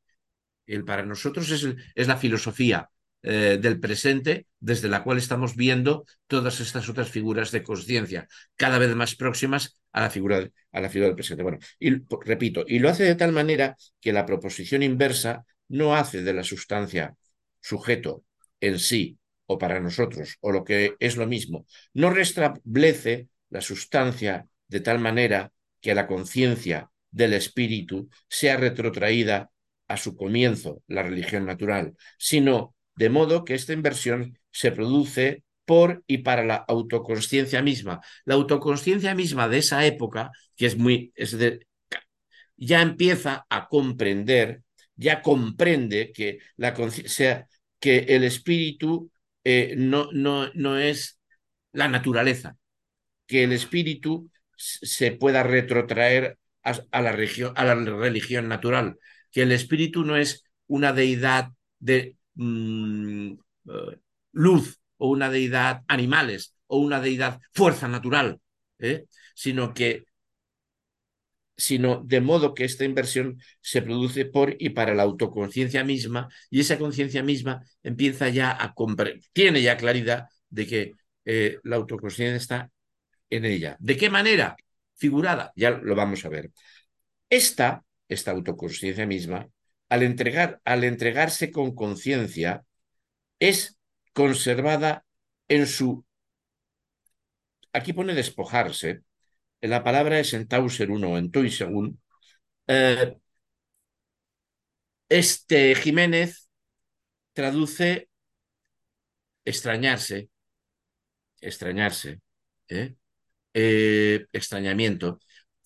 El para nosotros es, la filosofía eh, del presente desde la cual estamos viendo todas estas otras figuras de conciencia, cada vez más próximas a la figura, a la figura del presente. Bueno, y repito, y lo hace de tal manera que la proposición inversa no hace de la sustancia sujeto en sí o para nosotros, o lo que es lo mismo, no restablece la sustancia de tal manera que la conciencia del espíritu sea retrotraída a su comienzo, la religión natural, sino de modo que esta inversión se produce por y para la autoconsciencia misma. La autoconsciencia misma de esa época, que es muy, es de, ya empieza a comprender, ya comprende que, la, sea, que el espíritu eh, no, no, no es la naturaleza, que el espíritu se pueda retrotraer a, la, a la religión natural, que el espíritu no es una deidad de mmm, luz o una deidad animales o una deidad fuerza natural, ¿eh? sino que sino de modo que esta inversión se produce por y para la autoconciencia misma y esa conciencia misma empieza ya a comprender, tiene ya claridad de que eh, la autoconciencia está en ella. ¿De qué manera? Figurada, ya lo vamos a ver. Esta, esta autoconsciencia misma, al, entregar, al entregarse con conciencia, es conservada en su... Aquí pone despojarse, la palabra es en Tauser 1 o en Toisegun. Eh, este Jiménez traduce extrañarse, extrañarse, ¿eh? Eh, extrañamiento,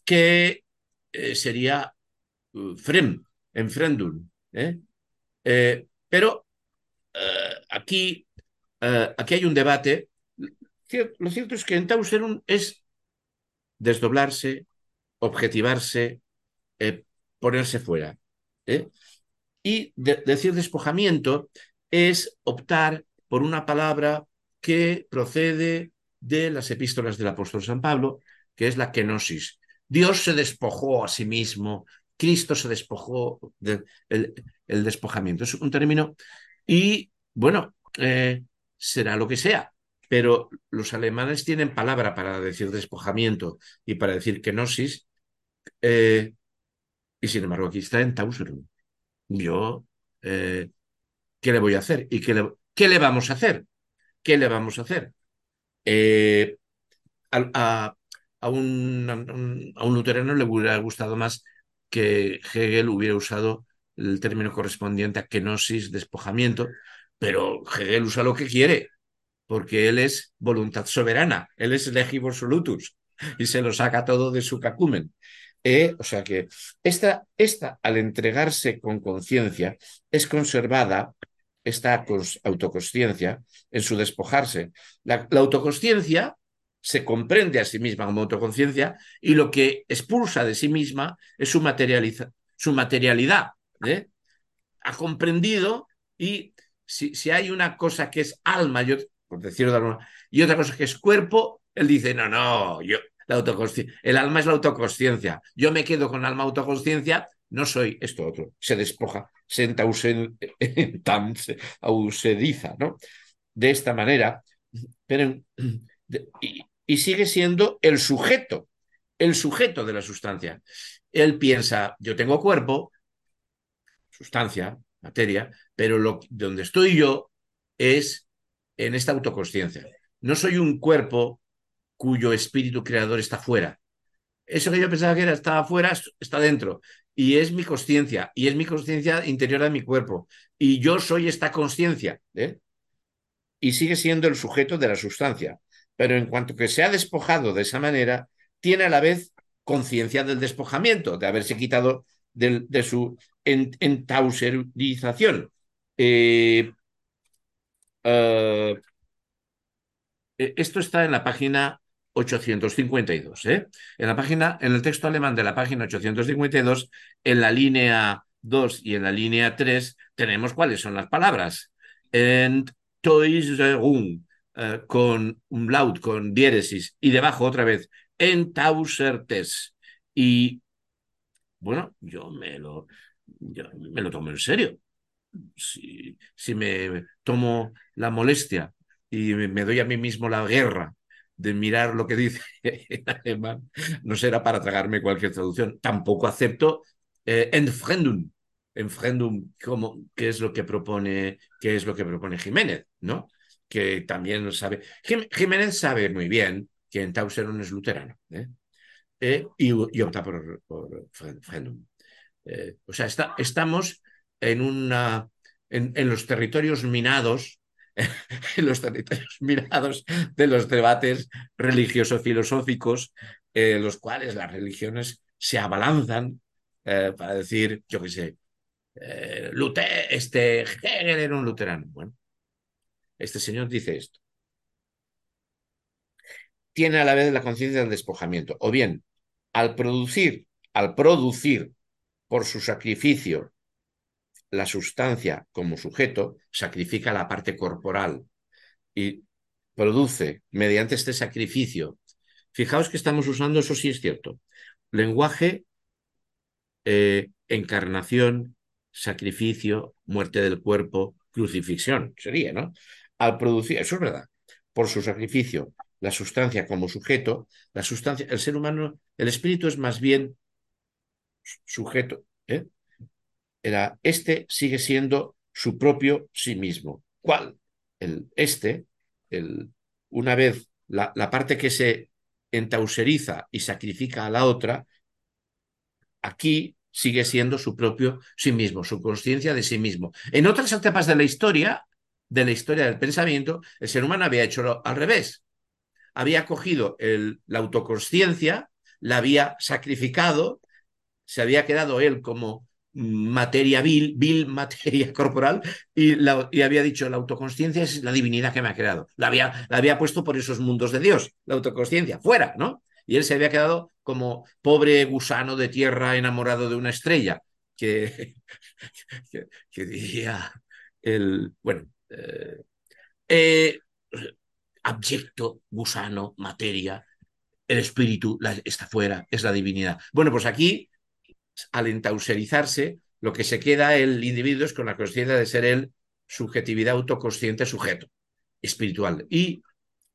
que eh, sería uh, frem, enfrendum. pero aquí, aquí hay un debate. Lo cierto es que en Tauserum es desdoblarse, objetivarse, ponerse fuera. Y decir despojamiento es optar por una palabra que procede de las epístolas del apóstol San Pablo, que es la kenosis. Dios se despojó a sí mismo, Cristo se despojó del el despojamiento. Es un término y, bueno, eh, será lo que sea, pero los alemanes tienen palabra para decir despojamiento y para decir kenosis, eh, y sin embargo aquí está en Tauserum. Yo, eh, ¿qué le voy a hacer? ¿Y qué le, qué le vamos a hacer? ¿Qué le vamos a hacer? Eh, a, un, a, un, luterano le hubiera gustado más que Hegel hubiera usado el término correspondiente a kenosis, despojamiento, pero Hegel usa lo que quiere, porque él es voluntad soberana, él es legibus solutus y se lo saca todo de su cacumen. Eh, o sea que esta, esta, al entregarse con conciencia, es conservada esta autoconsciencia en su despojarse. La, autoconsciencia se comprende a sí misma como autoconsciencia y lo que expulsa de sí misma es su, su materialidad. ¿eh? Ha comprendido y si, si, hay una cosa que es alma, yo, por decirlo de alguna y otra cosa que es cuerpo, él dice, no, no, yo, la autoconsciencia, el alma es la autoconsciencia. Yo me quedo con alma autoconsciencia no soy esto otro, se despoja, ausediza, (laughs) ¿no? De esta manera, pero, y, sigue siendo el sujeto, el sujeto de la sustancia. Él piensa, yo tengo cuerpo, sustancia, materia, pero lo, donde estoy yo es en esta autoconsciencia. No soy un cuerpo cuyo espíritu creador está fuera. Eso que yo pensaba que era estaba fuera, está dentro y es mi conciencia, y es mi conciencia interior de mi cuerpo, y yo soy esta conciencia, ¿eh? y sigue siendo el sujeto de la sustancia, pero en cuanto que se ha despojado de esa manera, tiene a la vez conciencia del despojamiento, de haberse quitado de, su entauserización. Eh, eh, esto está en la página 852. ¿eh? En la página, en el texto alemán de la página 852, en la línea 2 y en la línea 3, tenemos cuáles son las palabras. Entäuserung, eh, con laut, con diéresis, y debajo otra vez, entausertes. Y bueno, yo me lo, me lo tomo en serio. Si me tomo la molestia y me doy a mí mismo la guerra de mirar lo que dice (laughs) en alemán, no será para tragarme cualquier traducción. Tampoco acepto eh, Enfrendum, Enfrendum, como, qué es lo que propone, qué es lo que propone Jiménez, ¿no? Que también sabe. Jiménez sabe muy bien que en Tauseron es luterano, ¿eh? Eh, y, opta por, por eh, o sea, está, estamos en, una, en, en los territorios minados en (laughs) los territorios mirados de los debates religioso-filosóficos, en los cuales las religiones se abalanzan eh, para decir, yo qué sé, eh, este Hegel era un luterano. Bueno, este señor dice esto. Tiene a la vez la conciencia del despojamiento, o bien, al producir, al producir por su sacrificio la sustancia como sujeto sacrifica la parte corporal y produce mediante este sacrificio. Fijaos que estamos usando, eso sí es cierto, lenguaje, eh, encarnación, sacrificio, muerte del cuerpo, crucifixión, sería, ¿no? Al producir, eso es verdad, por su sacrificio, la sustancia como sujeto, la sustancia, el ser humano, el espíritu es más bien sujeto, ¿eh? Era este sigue siendo su propio sí mismo. ¿Cuál? El este, el, una vez la, la parte que se entauseriza y sacrifica a la otra, aquí sigue siendo su propio sí mismo, su conciencia de sí mismo. En otras etapas de la historia, de la historia del pensamiento, el ser humano había hecho al revés. Había cogido el, la autoconsciencia, la había sacrificado, se había quedado él como materia vil, vil materia (laughs) corporal, y, la, había dicho, la autoconsciencia es la divinidad que me ha creado. La había, la había puesto por esos mundos de Dios, la autoconsciencia, fuera, ¿no? Y él se había quedado como pobre gusano de tierra enamorado de una estrella, que, (laughs) que, diría el, bueno, eh, eh, abyecto, gusano, materia, el espíritu está fuera, es la divinidad. Bueno, pues aquí al entauserizarse, lo que se queda el individuo es con la conciencia de ser él subjetividad autoconsciente sujeto espiritual. Y,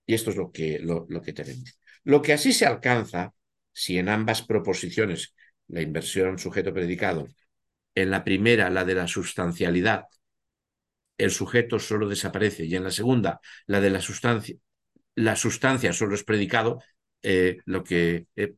y esto es lo que, lo, lo que tenemos. Lo que así se alcanza, si en ambas proposiciones, la inversión sujeto-predicado, en la primera, la de la sustancialidad, el sujeto solo desaparece, y en la segunda, la de la sustancia, la sustancia solo es predicado, eh, lo que eh,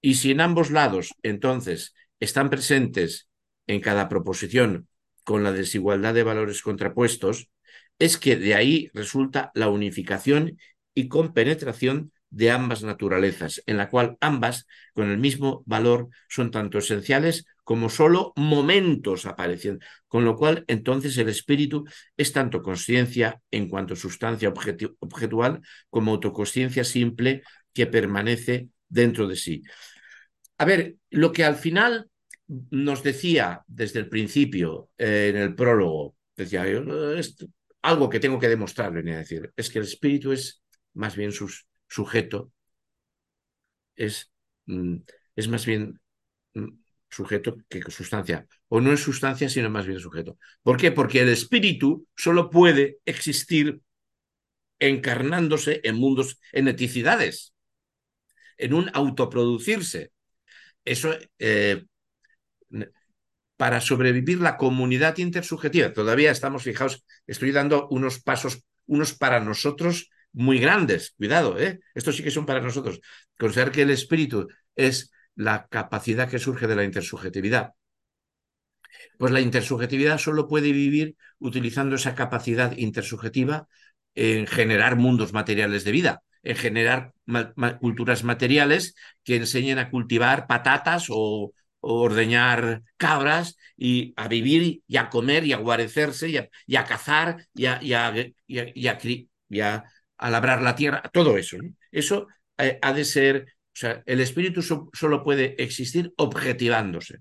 y si en ambos lados, entonces, están presentes en cada proposición con la desigualdad de valores contrapuestos, es que de ahí resulta la unificación y compenetración de ambas naturalezas, en la cual ambas, con el mismo valor, son tanto esenciales como solo momentos aparecen, con lo cual entonces el espíritu es tanto conciencia en cuanto sustancia objetual como autoconsciencia simple que permanece dentro de sí. A ver, lo que al final nos decía desde el principio, eh, en el prólogo, decía algo que tengo que demostrar, venía a decir, es que el espíritu es más bien su sujeto, es, mm, es más bien mm, sujeto que sustancia, o no es sustancia, sino más bien sujeto. ¿Por qué? Porque el espíritu solo puede existir encarnándose en mundos, en eticidades, en un autoproducirse. Eso, eh, para sobrevivir la comunidad intersubjetiva, todavía estamos fijados, estoy dando unos pasos, unos para nosotros muy grandes, cuidado, ¿eh? estos sí que son para nosotros. Considerar que el espíritu es la capacidad que surge de la intersubjetividad. Pues la intersubjetividad solo puede vivir utilizando esa capacidad intersubjetiva en generar mundos materiales de vida en generar culturas materiales que enseñen a cultivar patatas o, ordeñar cabras y a vivir y a comer y a guarecerse y a, cazar y a, labrar la tierra, todo eso. Eso eh, ha de ser, o sea, el espíritu solo puede existir objetivándose.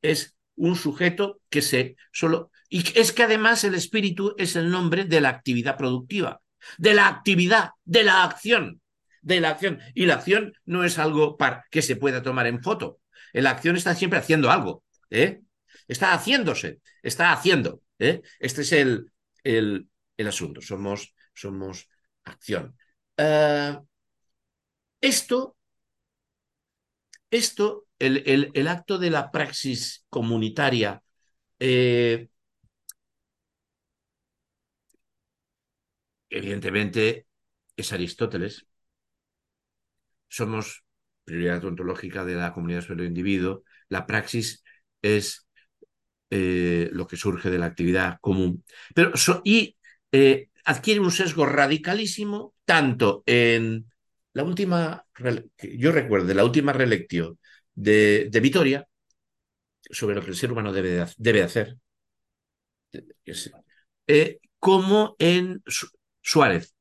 Es un sujeto que se solo... Y es que además el espíritu es el nombre de la actividad productiva de la actividad, de la acción, de la acción. Y la acción no es algo que se pueda tomar en foto. La acción está siempre haciendo algo. ¿eh? Está haciéndose, está haciendo. ¿eh? Este es el, el, asunto. Somos, somos acción. Uh, esto, esto el, el, el, acto de la praxis comunitaria eh, evidentemente es Aristóteles. Somos prioridad ontológica de la comunidad sobre el individuo. La praxis es eh, lo que surge de la actividad común. Pero, y eh, adquiere un sesgo radicalísimo tanto en la última, yo recuerdo, la última relectio de, de Vitoria sobre lo que el ser humano debe, debe hacer, eh, como en Suárez.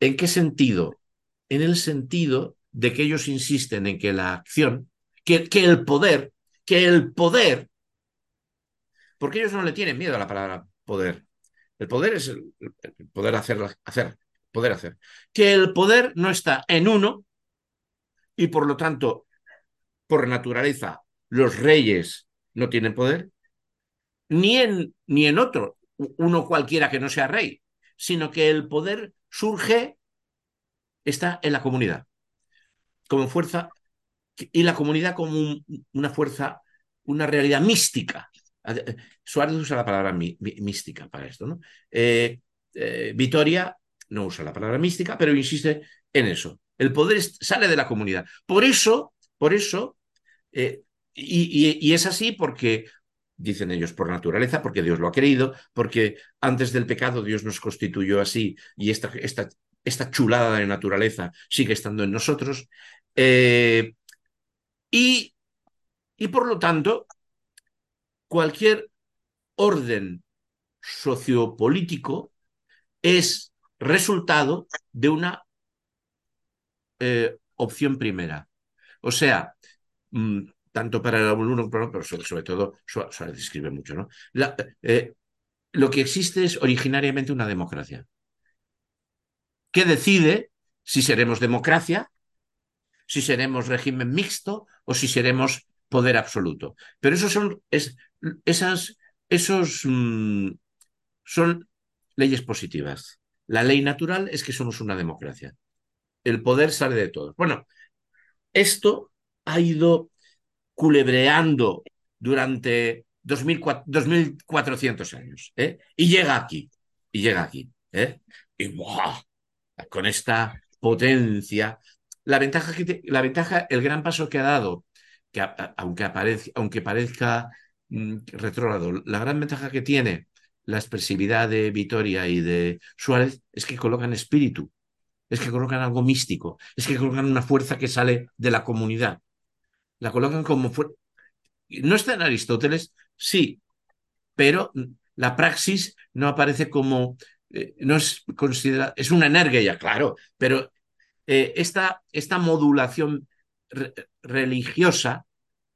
¿En qué sentido? En el sentido de que ellos insisten en que la acción, que, el poder, que el poder, porque ellos no le tienen miedo a la palabra poder. El poder es el, poder hacer, hacer, poder hacer. Que el poder no está en uno y por lo tanto, por naturaleza, los reyes no tienen poder, ni en, ni en otro, uno cualquiera que no sea rey sino que el poder surge, está en la comunidad, como fuerza, y la comunidad como una fuerza, una realidad mística. Suárez usa la palabra mística para esto. Eh, eh, Vitoria no usa la palabra mística, pero insiste en eso. El poder sale de la comunidad. Por eso, por eso, eh, y, es así porque dicen ellos, por naturaleza, porque Dios lo ha querido, porque antes del pecado Dios nos constituyó así y esta, esta, esta chulada de naturaleza sigue estando en nosotros. Eh, y, y por lo tanto, cualquier orden sociopolítico es resultado de una eh, opción primera. O sea, mm, tanto para el el pero sobre, todo Suárez describe mucho, ¿no? Eh, lo que existe es originariamente una democracia que decide si seremos democracia, si seremos régimen mixto o si seremos poder absoluto. Pero esos son, es, esas, esos mm, son leyes positivas. La ley natural es que somos una democracia. El poder sale de todos. Bueno, esto ha ido culebreando durante 2.400 años. ¿eh? Y llega aquí, y llega aquí. ¿eh? Y con esta potencia. La ventaja, que la ventaja, el gran paso que ha dado, que aunque, aunque parezca mm, retrógrado, la gran ventaja que tiene la expresividad de Vitoria y de Suárez es que colocan espíritu, es que colocan algo místico, es que colocan una fuerza que sale de la comunidad. La colocan como fuerza. No está en Aristóteles, sí, pero la praxis no aparece como eh, no es considerada, es una energía, claro, pero eh, esta, esta, modulación religiosa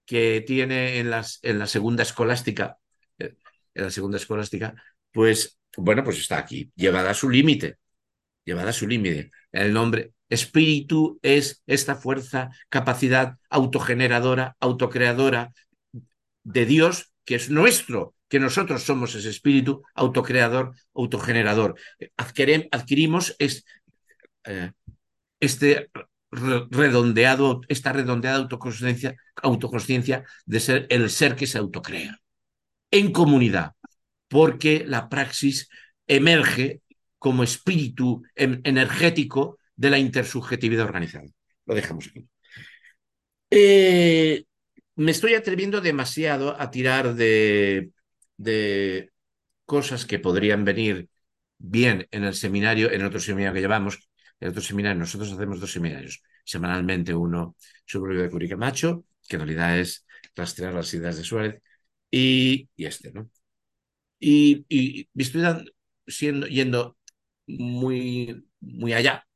que tiene en, las, en la segunda escolástica, eh, en la segunda escolástica, pues bueno, pues está aquí, llevada a su límite, llevada a su límite. El nombre espíritu es esta fuerza, capacidad autogeneradora, autocreadora de Dios que es nuestro, que nosotros somos ese espíritu autocreador, autogenerador. adquirimos eh, este redondeado, esta redondeada autoconsciencia, autoconsciencia de ser el ser que se autocrea en comunidad, porque la praxis emerge como espíritu energético de la intersubjetividad organizada. Lo dejamos aquí. Eh, me estoy atreviendo demasiado a tirar de, de cosas que podrían venir bien en el seminario, en otro seminario que llevamos, en otro seminario, nosotros hacemos dos seminarios, semanalmente uno sobre de Curica Macho, que en realidad es rastrear las ideas de Suárez, y, este, ¿no? Y, y, estoy siendo, yendo muy, muy allá,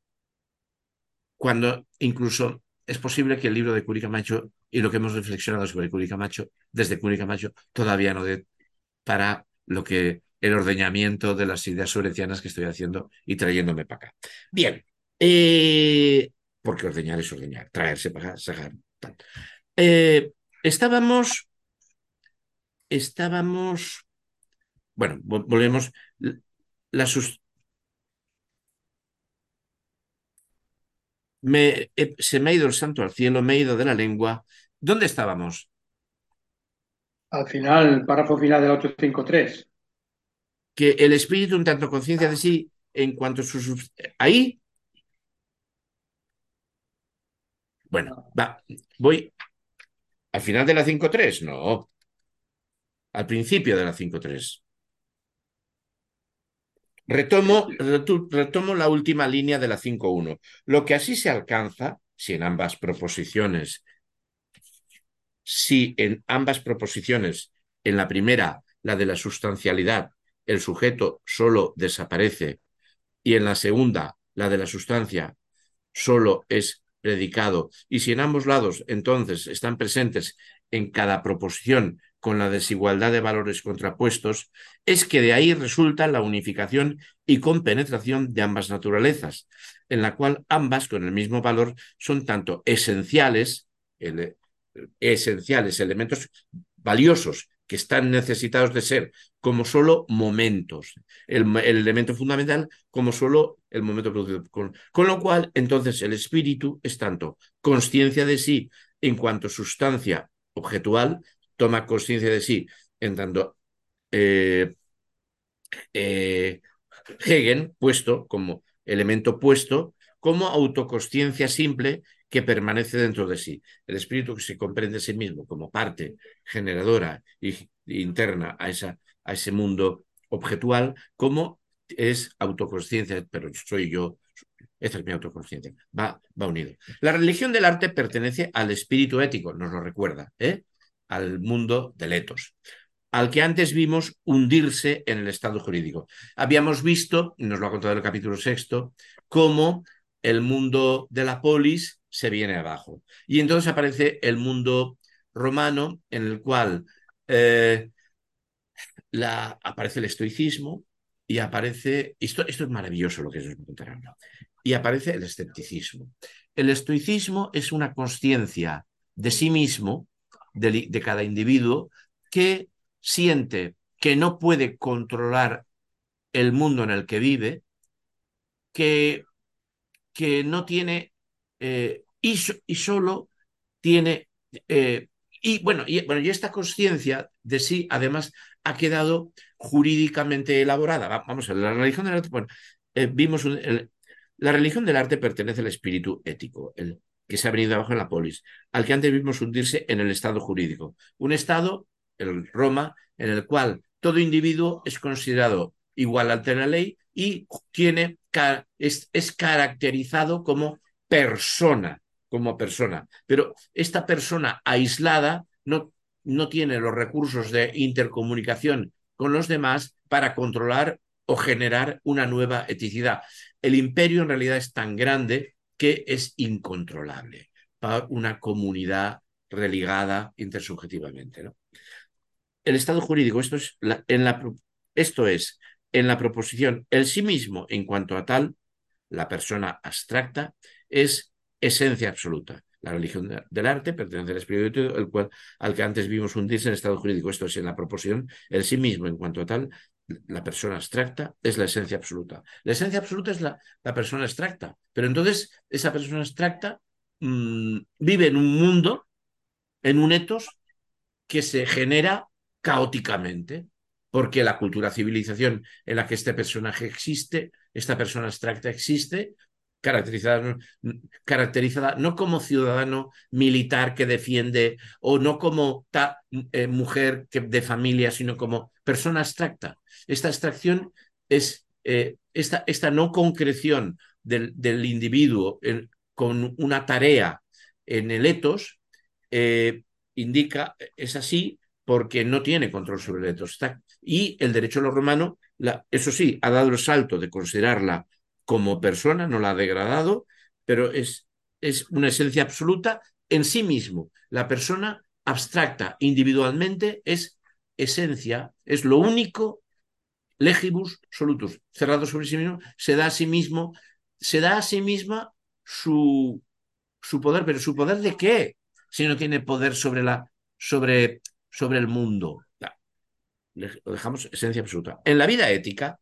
cuando incluso es posible que el libro de Curica Macho y lo que hemos reflexionado sobre Curica Macho, desde Curica Macho, todavía no de para lo que el ordeñamiento de las ideas surecianas que estoy haciendo y trayéndome para acá. Bien, eh, porque ordeñar es ordeñar, traerse para acá, sacar. Eh, estábamos, estábamos, bueno, volvemos, la me, se me ha ido el santo al cielo, me he ido de la lengua. ¿Dónde estábamos? Al final, el párrafo final del 853. Que el espíritu, en tanto conciencia de sí, en cuanto a su. Ahí. Bueno, va, voy. ¿Al final de la 5.3? No. Al principio de la 5.3. Retomo, retomo la última línea de la 5.1. Lo que así se alcanza, si en ambas proposiciones si en ambas proposiciones, en la primera, la de la sustancialidad, el sujeto solo desaparece y en la segunda, la de la sustancia, solo es predicado. Y si en ambos lados entonces están presentes en cada proposición con la desigualdad de valores contrapuestos, es que de ahí resulta la unificación y compenetración de ambas naturalezas, en la cual ambas con el mismo valor son tanto esenciales, esenciales, elementos valiosos que están necesitados de ser como solo momentos, el, elemento fundamental como solo el momento producido. Con, con, lo cual, entonces, el espíritu es tanto conciencia de sí en cuanto sustancia objetual, toma conciencia de sí en tanto eh, eh, Hegel puesto como elemento puesto, como autoconsciencia simple que permanece dentro de sí. El espíritu que se comprende a sí mismo como parte generadora e interna a, esa, a ese mundo objetual, como es autoconsciencia, pero soy yo, esta es mi autoconsciencia, va, va unido. La religión del arte pertenece al espíritu ético, nos lo recuerda, ¿eh? Al mundo del etos al que antes vimos hundirse en el estado jurídico. Habíamos visto, y nos lo ha contado el capítulo sexto, cómo el mundo de la polis se viene abajo. Y entonces aparece el mundo romano en el cual eh, la, aparece el estoicismo y aparece, esto, esto es maravilloso lo que os contarán, y aparece el escepticismo. El estoicismo es una conciencia de sí mismo, de, cada individuo, que siente que no puede controlar el mundo en el que vive, que, que no tiene, eh, y, solo tiene, eh, y bueno, y, bueno, esta conciencia de sí, además, ha quedado jurídicamente elaborada. Vamos la religión del arte, eh, vimos, la religión del arte pertenece al espíritu ético, el que se ha venido abajo en la polis, al que antes vimos hundirse en el estado jurídico. Un estado el Roma, en el cual todo individuo es considerado igual ante la ley y tiene, es, es caracterizado como persona, como persona. Pero esta persona aislada no, no tiene los recursos de intercomunicación con los demás para controlar o generar una nueva eticidad. El imperio en realidad es tan grande que es incontrolable para una comunidad religada intersubjetivamente. ¿no? el estado jurídico, esto es, en la, esto es, en la proposición, el sí mismo en cuanto a tal, la persona abstracta, es esencia absoluta. La religión del arte pertenece al espíritu, el cual, al que antes vimos hundirse en el estado jurídico. Esto es en la proposición, el sí mismo en cuanto a tal, la persona abstracta es la esencia absoluta. La esencia absoluta es la, la persona abstracta, pero entonces esa persona abstracta mm, vive en un mundo, en un etos que se genera caóticamente, porque la cultura civilización en la que este personaje existe, esta persona abstracta existe, caracterizada, caracterizada no como ciudadano militar que defiende o no como eh, mujer de familia, sino como persona abstracta. Esta abstracción es eh, esta, esta, no concreción del, individuo con una tarea en el etos, eh, indica, es así porque no tiene control sobre el etos. Y el derecho a lo romano, eso sí, ha dado el salto de considerarla como persona, no la ha degradado, pero es, es una esencia absoluta en sí mismo. La persona abstracta individualmente es esencia, es lo único, legibus solutus, cerrado sobre sí mismo, se da a sí mismo, se da a sí misma su, su poder, pero ¿su poder de qué? Si no tiene poder sobre la, sobre sobre el mundo. Lo dejamos esencia absoluta. En la vida ética,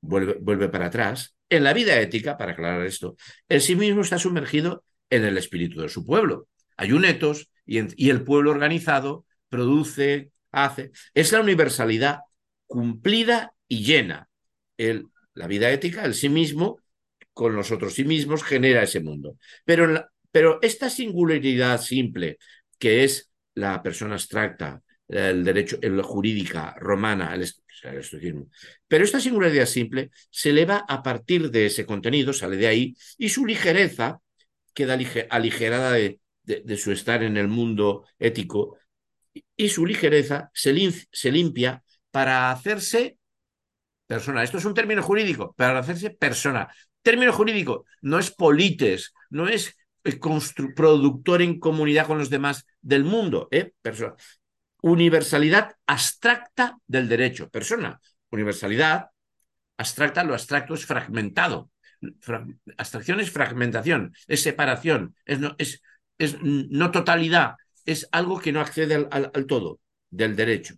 vuelve, vuelve para atrás, en la vida ética, para aclarar esto, el sí mismo está sumergido en el espíritu de su pueblo. Hay un etos y, el pueblo organizado produce, hace. Es la universalidad cumplida y llena. El, la vida ética, el sí mismo, con los otros sí mismos, genera ese mundo. Pero esta singularidad simple, que es la persona abstracta, el derecho, el jurídica romana, el, estoicismo. Pero esta singularidad simple se eleva a partir de ese contenido, sale de ahí, y su ligereza queda aligerada de, su estar en el mundo ético, y su ligereza se, se limpia para hacerse persona. Esto es un término jurídico, para hacerse persona. Término jurídico no es polites, no es productor en comunidad con los demás del mundo. ¿eh? Persona. Universalidad abstracta del derecho. Persona. Universalidad abstracta, lo abstracto es fragmentado. abstracción es fragmentación, es separación, es no, es, es no totalidad, es algo que no accede al, al todo del derecho.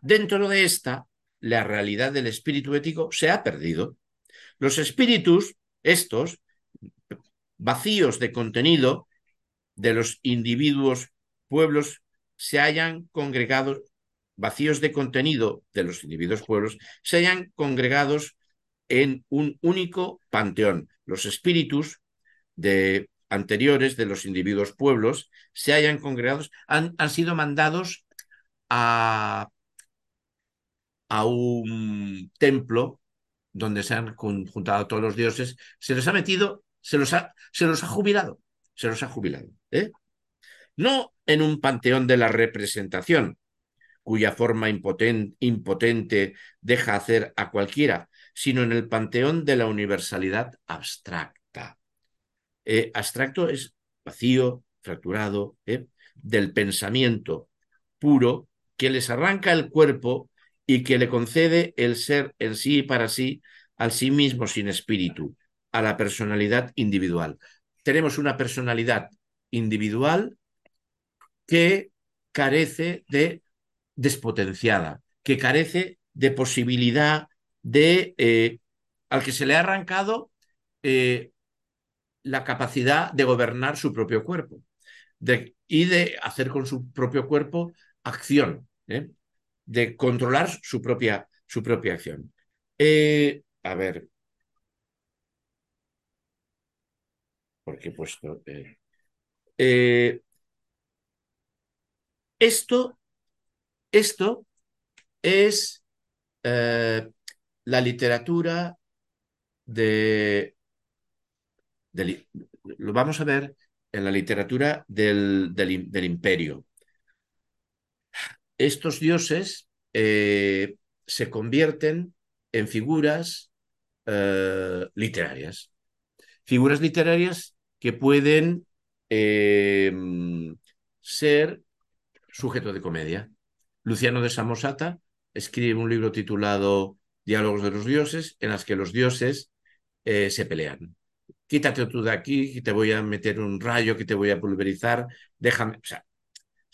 Dentro de esta, la realidad del espíritu ético se ha perdido. Los espíritus, estos, vacíos de contenido de los individuos pueblos se hayan congregado, vacíos de contenido de los individuos pueblos, se hayan congregados en un único panteón. Los espíritus de anteriores de los individuos pueblos se hayan congregado, han, han sido mandados a, a un templo donde se han juntado todos los dioses, se los ha metido, se los ha, se los ha jubilado, se los ha jubilado. ¿eh? No en un panteón de la representación, cuya forma impotente deja hacer a cualquiera, sino en el panteón de la universalidad abstracta. Eh, abstracto es vacío, fracturado, ¿eh? del pensamiento puro que les arranca el cuerpo y que le concede el ser en sí y para sí, al sí mismo sin espíritu, a la personalidad individual. Tenemos una personalidad individual que carece de despotenciada, que carece de posibilidad de eh, al que se le ha arrancado eh, la capacidad de gobernar su propio cuerpo y de hacer con su propio cuerpo acción, ¿eh? de controlar su propia, su propia acción. a ver, porque he puesto... esto, esto es la literatura de, Lo vamos a ver en la literatura del, del, imperio. Estos dioses eh, se convierten en figuras eh, literarias. Figuras literarias que pueden eh, ser sujeto de comedia. Luciano de Samosata escribe un libro titulado Diálogos de los dioses, en las que los dioses eh, se pelean. Quítate tú de aquí, que te voy a meter un rayo, que te voy a pulverizar, déjame. O sea,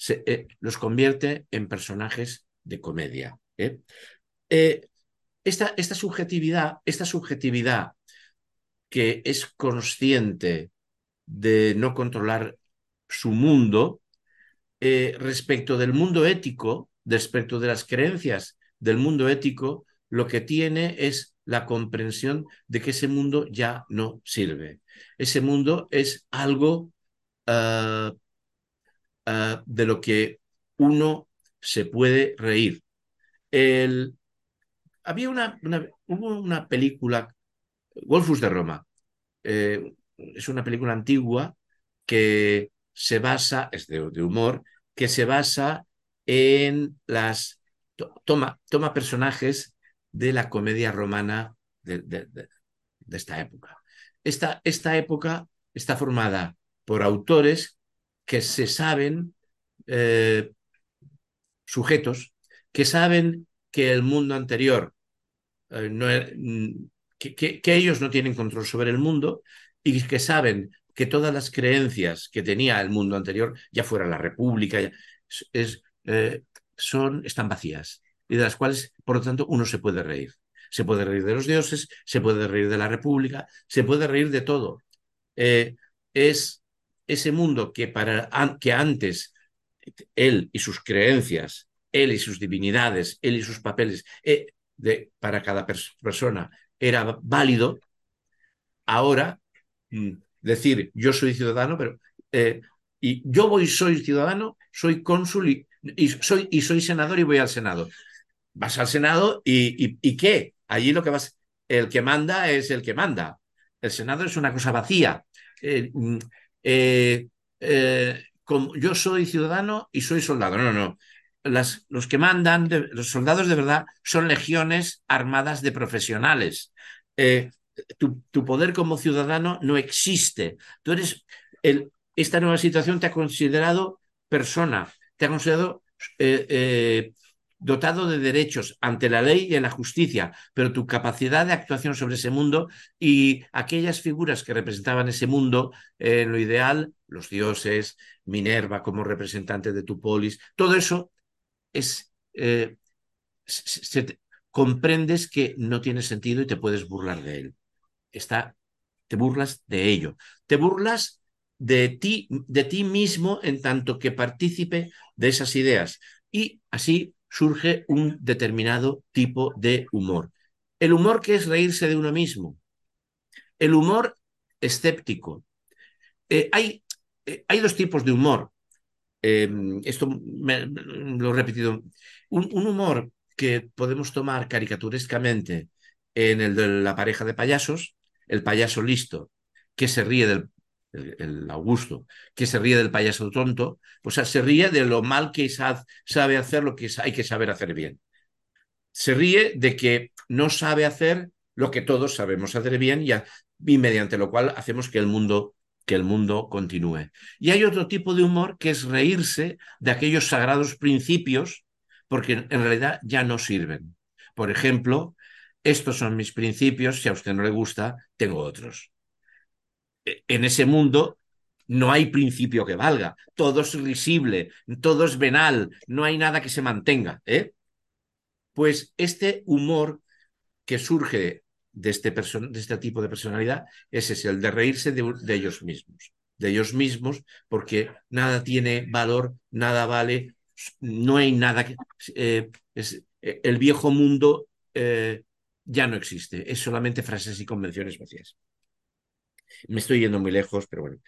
eh, los convierte en personajes de comedia. ¿eh? esta, esta, subjetividad, esta subjetividad que es consciente de no controlar su mundo, respecto del mundo ético, respecto de las creencias del mundo ético, lo que tiene es la comprensión de que ese mundo ya no sirve. Ese mundo es algo ah, ah, de lo que uno se puede reír. Había una, hubo una película, Wolfus de Roma, eh, es una película antigua que se basa, es de humor, que se basa en las toma, toma personajes de la comedia romana de, esta época. Esta, esta, época está formada por autores que se saben eh, sujetos, que saben que el mundo anterior, eh, no, mm, que, ellos no tienen control sobre el mundo y que saben que todas las creencias que tenía el mundo anterior, ya fuera la república, es, eh, son, están vacías y de las cuales, por lo tanto, uno se puede reír. Se puede reír de los dioses, se puede reír de la república, se puede reír de todo. Eh, es ese mundo que, para, que antes él y sus creencias, él y sus divinidades, él y sus papeles, eh, de, para cada persona era válido, ahora mm, decir yo soy ciudadano, pero y yo voy, soy ciudadano, soy cónsul y, soy, y soy senador y voy al Senado. Vas al Senado y, y, ¿qué? Allí lo que vas, el que manda es el que manda. El Senado es una cosa vacía. Eh, mm, eh, eh, como yo soy ciudadano y soy soldado. No, no. Las, los que mandan, los soldados de verdad, son legiones armadas de profesionales. Tu, poder como ciudadano no existe. Tú eres el, esta nueva situación te ha considerado persona, te ha considerado eh, eh, dotado de derechos ante la ley y en la justicia, pero tu capacidad de actuación sobre ese mundo y aquellas figuras que representaban ese mundo, en lo ideal, los dioses, Minerva como representante de tu polis, todo eso es... Eh, comprendes que no tiene sentido y te puedes burlar de él. Está, te burlas de ello. Te burlas de ti, de ti mismo en tanto que partícipe de esas ideas. Y así surge un determinado tipo de humor. El humor que es reírse de uno mismo. El humor escéptico. eh, hay, eh, hay dos tipos de humor. esto me, lo he repetido. Un, humor que podemos tomar caricaturescamente en el de la pareja de payasos, el payaso listo, que se ríe del el, Augusto, que se ríe del payaso tonto, o sea, se ríe de lo mal que sabe hacer lo que hay que saber hacer bien. Se ríe de que no sabe hacer lo que todos sabemos hacer bien y, y mediante lo cual hacemos que el mundo que el mundo continúe. Y hay otro tipo de humor que es reírse de aquellos sagrados principios porque en realidad ya no sirven. Por ejemplo, estos son mis principios, si a usted no le gusta, tengo otros en ese mundo no hay principio que valga, todo es risible, todo es venal, no hay nada que se mantenga. ¿eh? Pues este humor que surge de este, este tipo de personalidad es ese, el de reírse de, ellos mismos, de ellos mismos, porque nada tiene valor, nada vale, no hay nada que... Eh, es, eh, el viejo mundo eh, ya no existe, es solamente frases y convenciones vacías. Me estoy yendo muy lejos, pero bueno.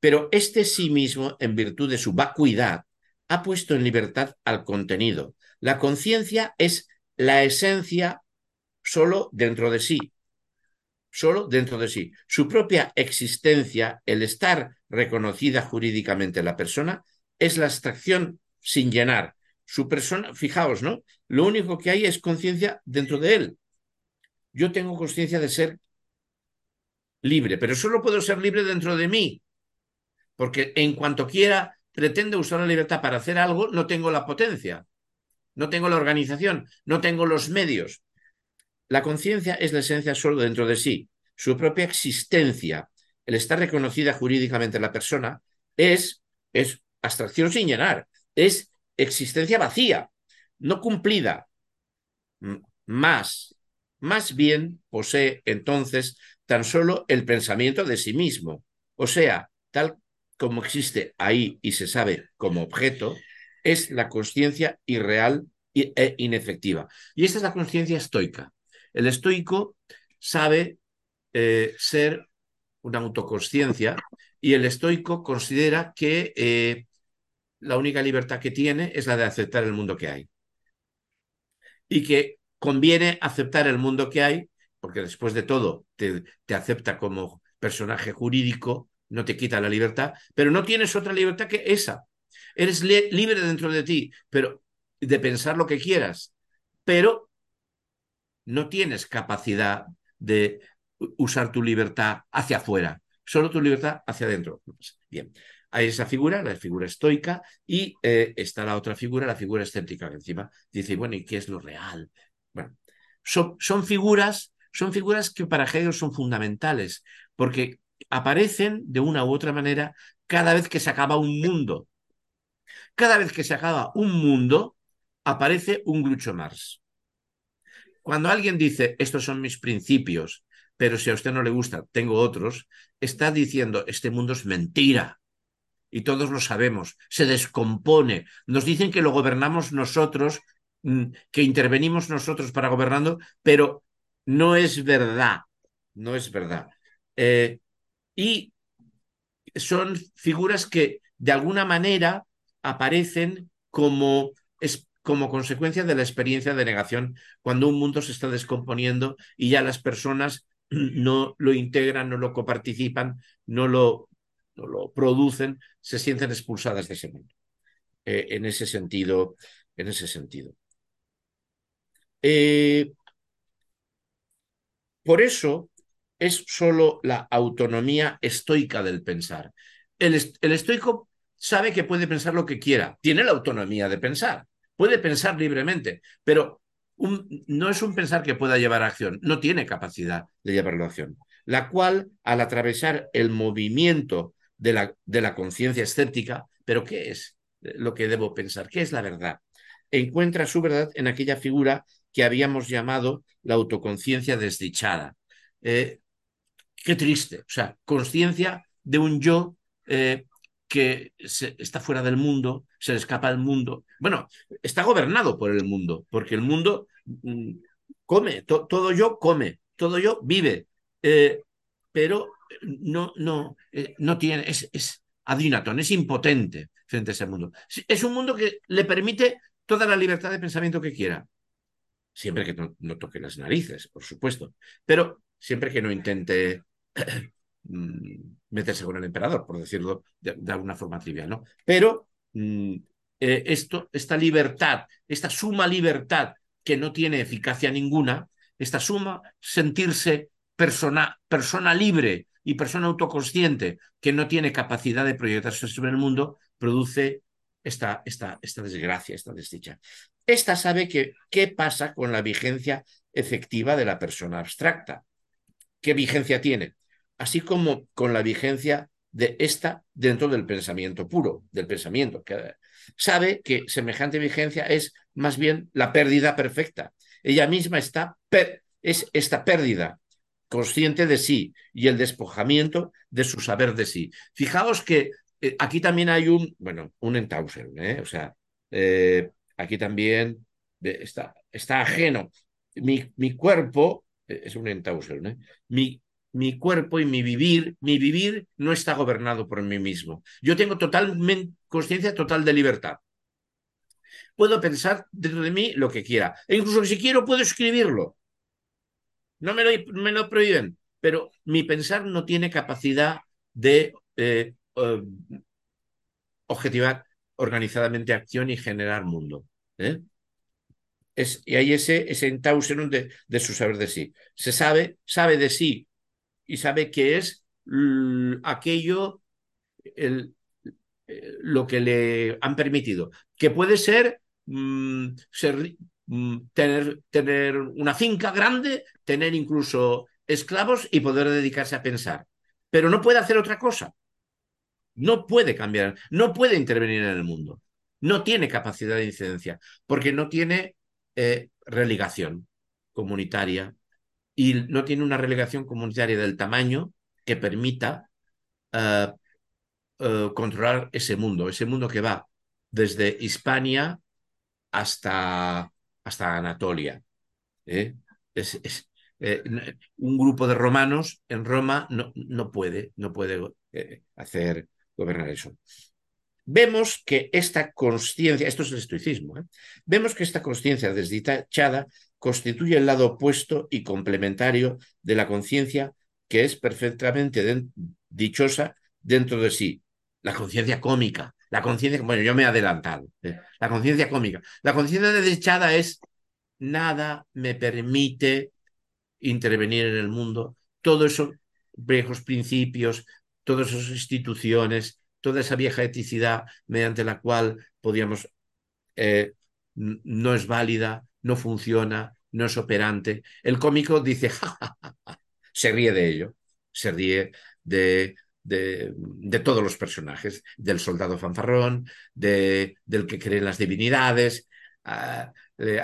Pero este sí mismo, en virtud de su vacuidad, ha puesto en libertad al contenido. La conciencia es la esencia solo dentro de sí, solo dentro de sí. Su propia existencia, el estar reconocida jurídicamente la persona, es la abstracción sin llenar. Su persona, fijaos, ¿no? Lo único que hay es conciencia dentro de él. Yo tengo conciencia de ser libre, pero solo puedo ser libre dentro de mí, porque en cuanto quiera pretende usar la libertad para hacer algo, no tengo la potencia, no tengo la organización, no tengo los medios. La conciencia es la esencia solo dentro de sí. Su propia existencia, el estar reconocida jurídicamente la persona, es, es abstracción sin llenar, es existencia vacía, no cumplida. Más, más bien posee entonces tan solo el pensamiento de sí mismo. O sea, tal como existe ahí y se sabe como objeto, es la conciencia irreal e inefectiva. Y esta es la conciencia estoica. El estoico sabe eh, ser una autoconsciencia y el estoico considera que eh, la única libertad que tiene es la de aceptar el mundo que hay. Y que conviene aceptar el mundo que hay porque después de todo te, acepta como personaje jurídico, no te quita la libertad, pero no tienes otra libertad que esa. Eres libre dentro de ti, pero de pensar lo que quieras, pero no tienes capacidad de usar tu libertad hacia afuera, solo tu libertad hacia adentro. Bien, hay esa figura, la figura estoica, y eh, está la otra figura, la figura escéptica, que encima dice, bueno, ¿y qué es lo real? Bueno, son, figuras son figuras que para Hegel son fundamentales, porque aparecen de una u otra manera cada vez que se acaba un mundo. Cada vez que se acaba un mundo, aparece un Groucho Marx. Cuando alguien dice, estos son mis principios, pero si a usted no le gusta, tengo otros, está diciendo, este mundo es mentira. Y todos lo sabemos, se descompone. Nos dicen que lo gobernamos nosotros, que intervenimos nosotros para gobernando, pero no es verdad, no es verdad. Eh, y son figuras que de alguna manera aparecen como, es, como consecuencia de la experiencia de negación, cuando un mundo se está descomponiendo y ya las personas (clears throat) no lo integran, no lo coparticipan, no lo, no lo producen, se sienten expulsadas de ese mundo. Eh, en ese sentido, en ese sentido. Eh, por eso es solo la autonomía estoica del pensar. El, estoico sabe que puede pensar lo que quiera, tiene la autonomía de pensar, puede pensar libremente, pero no es un pensar que pueda llevar a acción, no tiene capacidad de llevarlo a acción, la cual al atravesar el movimiento de la, de la conciencia escéptica, pero ¿qué es lo que debo pensar? ¿Qué es la verdad? Encuentra su verdad en aquella figura que habíamos llamado la autoconciencia desdichada. Eh, qué triste, o sea, conciencia de un yo eh, que está fuera del mundo, se le escapa del mundo. Bueno, está gobernado por el mundo, porque el mundo mm, come, todo yo come, todo yo vive, eh, pero no, no, no tiene, es, es adinatón, es impotente frente a ese mundo. Es un mundo que le permite toda la libertad de pensamiento que quiera. Siempre que no, toque las narices, por supuesto. Pero siempre que no intente (clears throat) mm, meterse con el emperador, por decirlo de, alguna forma trivial, ¿no? Pero mm, eh, esto, esta libertad, esta suma libertad que no tiene eficacia ninguna, esta suma sentirse persona, persona libre y persona autoconsciente que no tiene capacidad de proyectarse sobre el mundo, produce esta, esta, esta desgracia, esta desdicha. Esta sabe que, qué pasa con la vigencia efectiva de la persona abstracta. ¿Qué vigencia tiene? Así como con la vigencia de esta dentro del pensamiento puro, del pensamiento. Que sabe que semejante vigencia es más bien la pérdida perfecta. Ella misma está es esta pérdida consciente de sí y el despojamiento de su saber de sí. Fijaos que eh, aquí también hay un, bueno, un ¿eh? o sea, eh, aquí también está, está ajeno. Mi, mi cuerpo es un entausen, mi, mi cuerpo y mi vivir, mi vivir no está gobernado por mí mismo. Yo tengo total conciencia total de libertad. Puedo pensar dentro de mí lo que quiera. E incluso si quiero puedo escribirlo. No me lo, me lo prohíben, pero mi pensar no tiene capacidad de eh, eh, objetivar organizadamente acción y generar mundo. ¿eh? Es, y hay ese, ese de, de su saber de sí. Se sabe, sabe de sí y sabe que es aquello el, lo que le han permitido, que puede ser, mm, ser mm, tener, tener una finca grande, tener incluso esclavos y poder dedicarse a pensar, pero no puede hacer otra cosa. No puede cambiar, no puede intervenir en el mundo. No tiene capacidad de incidencia porque no tiene eh, relegación comunitaria y no tiene una relegación comunitaria del tamaño que permita eh, eh, controlar ese mundo, ese mundo que va desde Hispania hasta, hasta Anatolia. Es, un grupo de romanos en Roma no, no puede, no puede hacer gobernar eso. Vemos que esta conciencia, esto es el estoicismo, ¿eh? vemos que esta conciencia desdichada constituye el lado opuesto y complementario de la conciencia que es perfectamente dichosa dentro de sí, la conciencia cómica, la conciencia, bueno, yo me he adelantado, ¿eh? la conciencia cómica. La conciencia desdichada es nada me permite intervenir en el mundo, todos esos viejos principios, todas esas instituciones, toda esa vieja eticidad mediante la cual podíamos, eh, no es válida, no funciona, no es operante. El cómico dice, se ríe de ello, se ríe de, todos los personajes, del soldado fanfarrón, de, del que cree en las divinidades. A,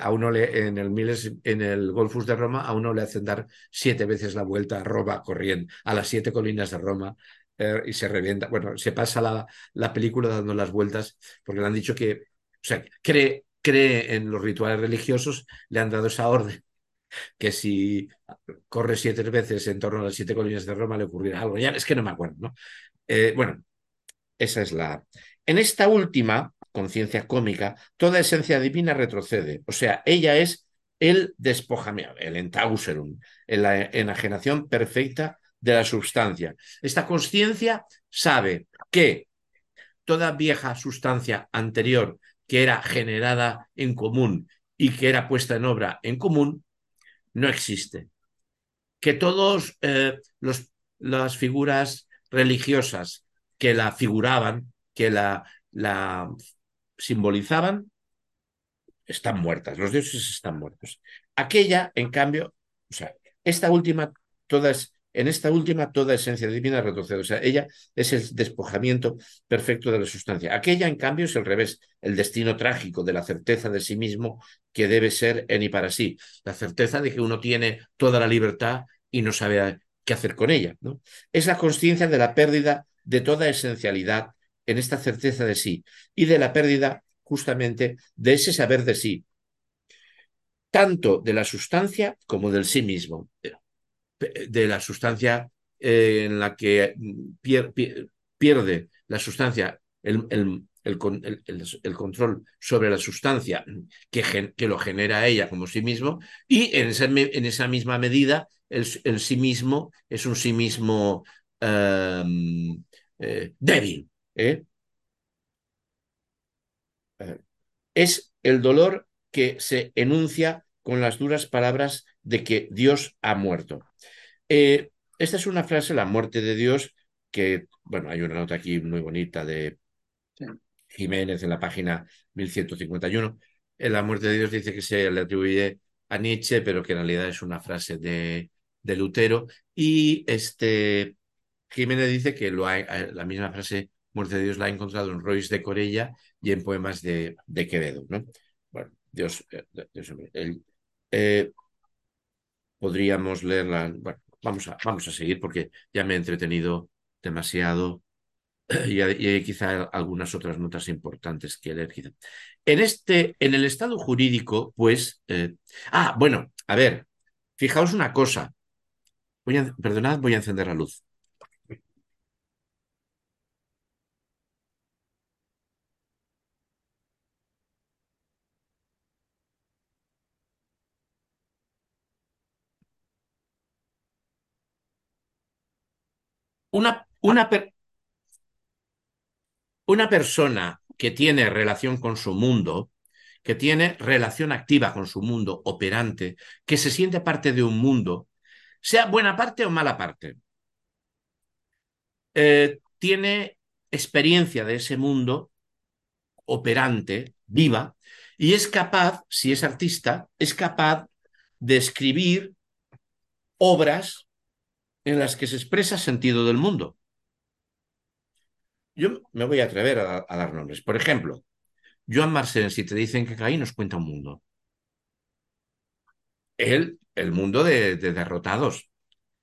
a uno le, en el Miles, en el Golfus de Roma, a uno le hacen dar siete veces la vuelta a Roma corriendo, a las siete colinas de Roma, eh, y se revienta. Bueno, se pasa la, la, película dando las vueltas porque le han dicho que, o sea, cree, cree en los rituales religiosos, le han dado esa orden que si corre siete veces en torno a las siete colinas de Roma le ocurrirá algo. Ya es que no me acuerdo, ¿no? Eh, bueno, esa es la. En esta última conciencia cómica, toda esencia divina retrocede. O sea, ella es el despojamiento, el entauserum, la enajenación perfecta de la sustancia. Esta conciencia sabe que toda vieja sustancia anterior que era generada en común y que era puesta en obra en común, no existe. Que todas eh, las figuras religiosas que la figuraban, que la, la simbolizaban, están muertas, los dioses están muertos. Aquella, en cambio, o sea, esta última, todas en esta última, toda esencia divina retrocede. O sea, ella es el despojamiento perfecto de la sustancia. Aquella, en cambio, es el revés, el destino trágico de la certeza de sí mismo que debe ser en y para sí. La certeza de que uno tiene toda la libertad y no sabe qué hacer con ella. Es la conciencia de la pérdida de toda esencialidad en esta certeza de sí y de la pérdida justamente de ese saber de sí, tanto de la sustancia como del sí mismo de la sustancia en la que pierde la sustancia el, el, control sobre la sustancia que, que, lo genera ella como sí mismo, y en esa, en esa misma medida el, sí mismo es un sí mismo em, eh, débil. ¿eh? Eh, es el dolor que se enuncia con las duras palabras de que Dios ha muerto. esta es una frase, la muerte de Dios, que, bueno, hay una nota aquí muy bonita de Jiménez en la página 1151. En la muerte de Dios dice que se le atribuye a Nietzsche, pero que en realidad es una frase de, de Lutero. Y este Jiménez dice que lo eh, la misma frase muerte de Dios la ha encontrado en Royce de Corella y en poemas de, de Quevedo. ¿no? Bueno, Dios, eh, eh, podríamos leerla. Bueno, vamos a, vamos a seguir porque ya me he entretenido demasiado (clears throat) y hay, quizá algunas otras notas importantes que leer. En, este, en el estado jurídico, pues... Eh, ah, bueno, a ver, fijaos una cosa. Voy a, perdonad, voy a encender la luz. Una, una, una persona que tiene relación con su mundo, que tiene relación activa con su mundo operante, que se siente parte de un mundo, sea buena parte o mala parte, eh, tiene experiencia de ese mundo operante, viva, y es capaz, si es artista, es capaz de escribir obras en las que se expresa sentido del mundo. Yo me voy a atrever a, dar nombres. Por ejemplo, Joan Marcel, si te dicen que ahí nos cuenta un mundo. Él, el mundo de, derrotados,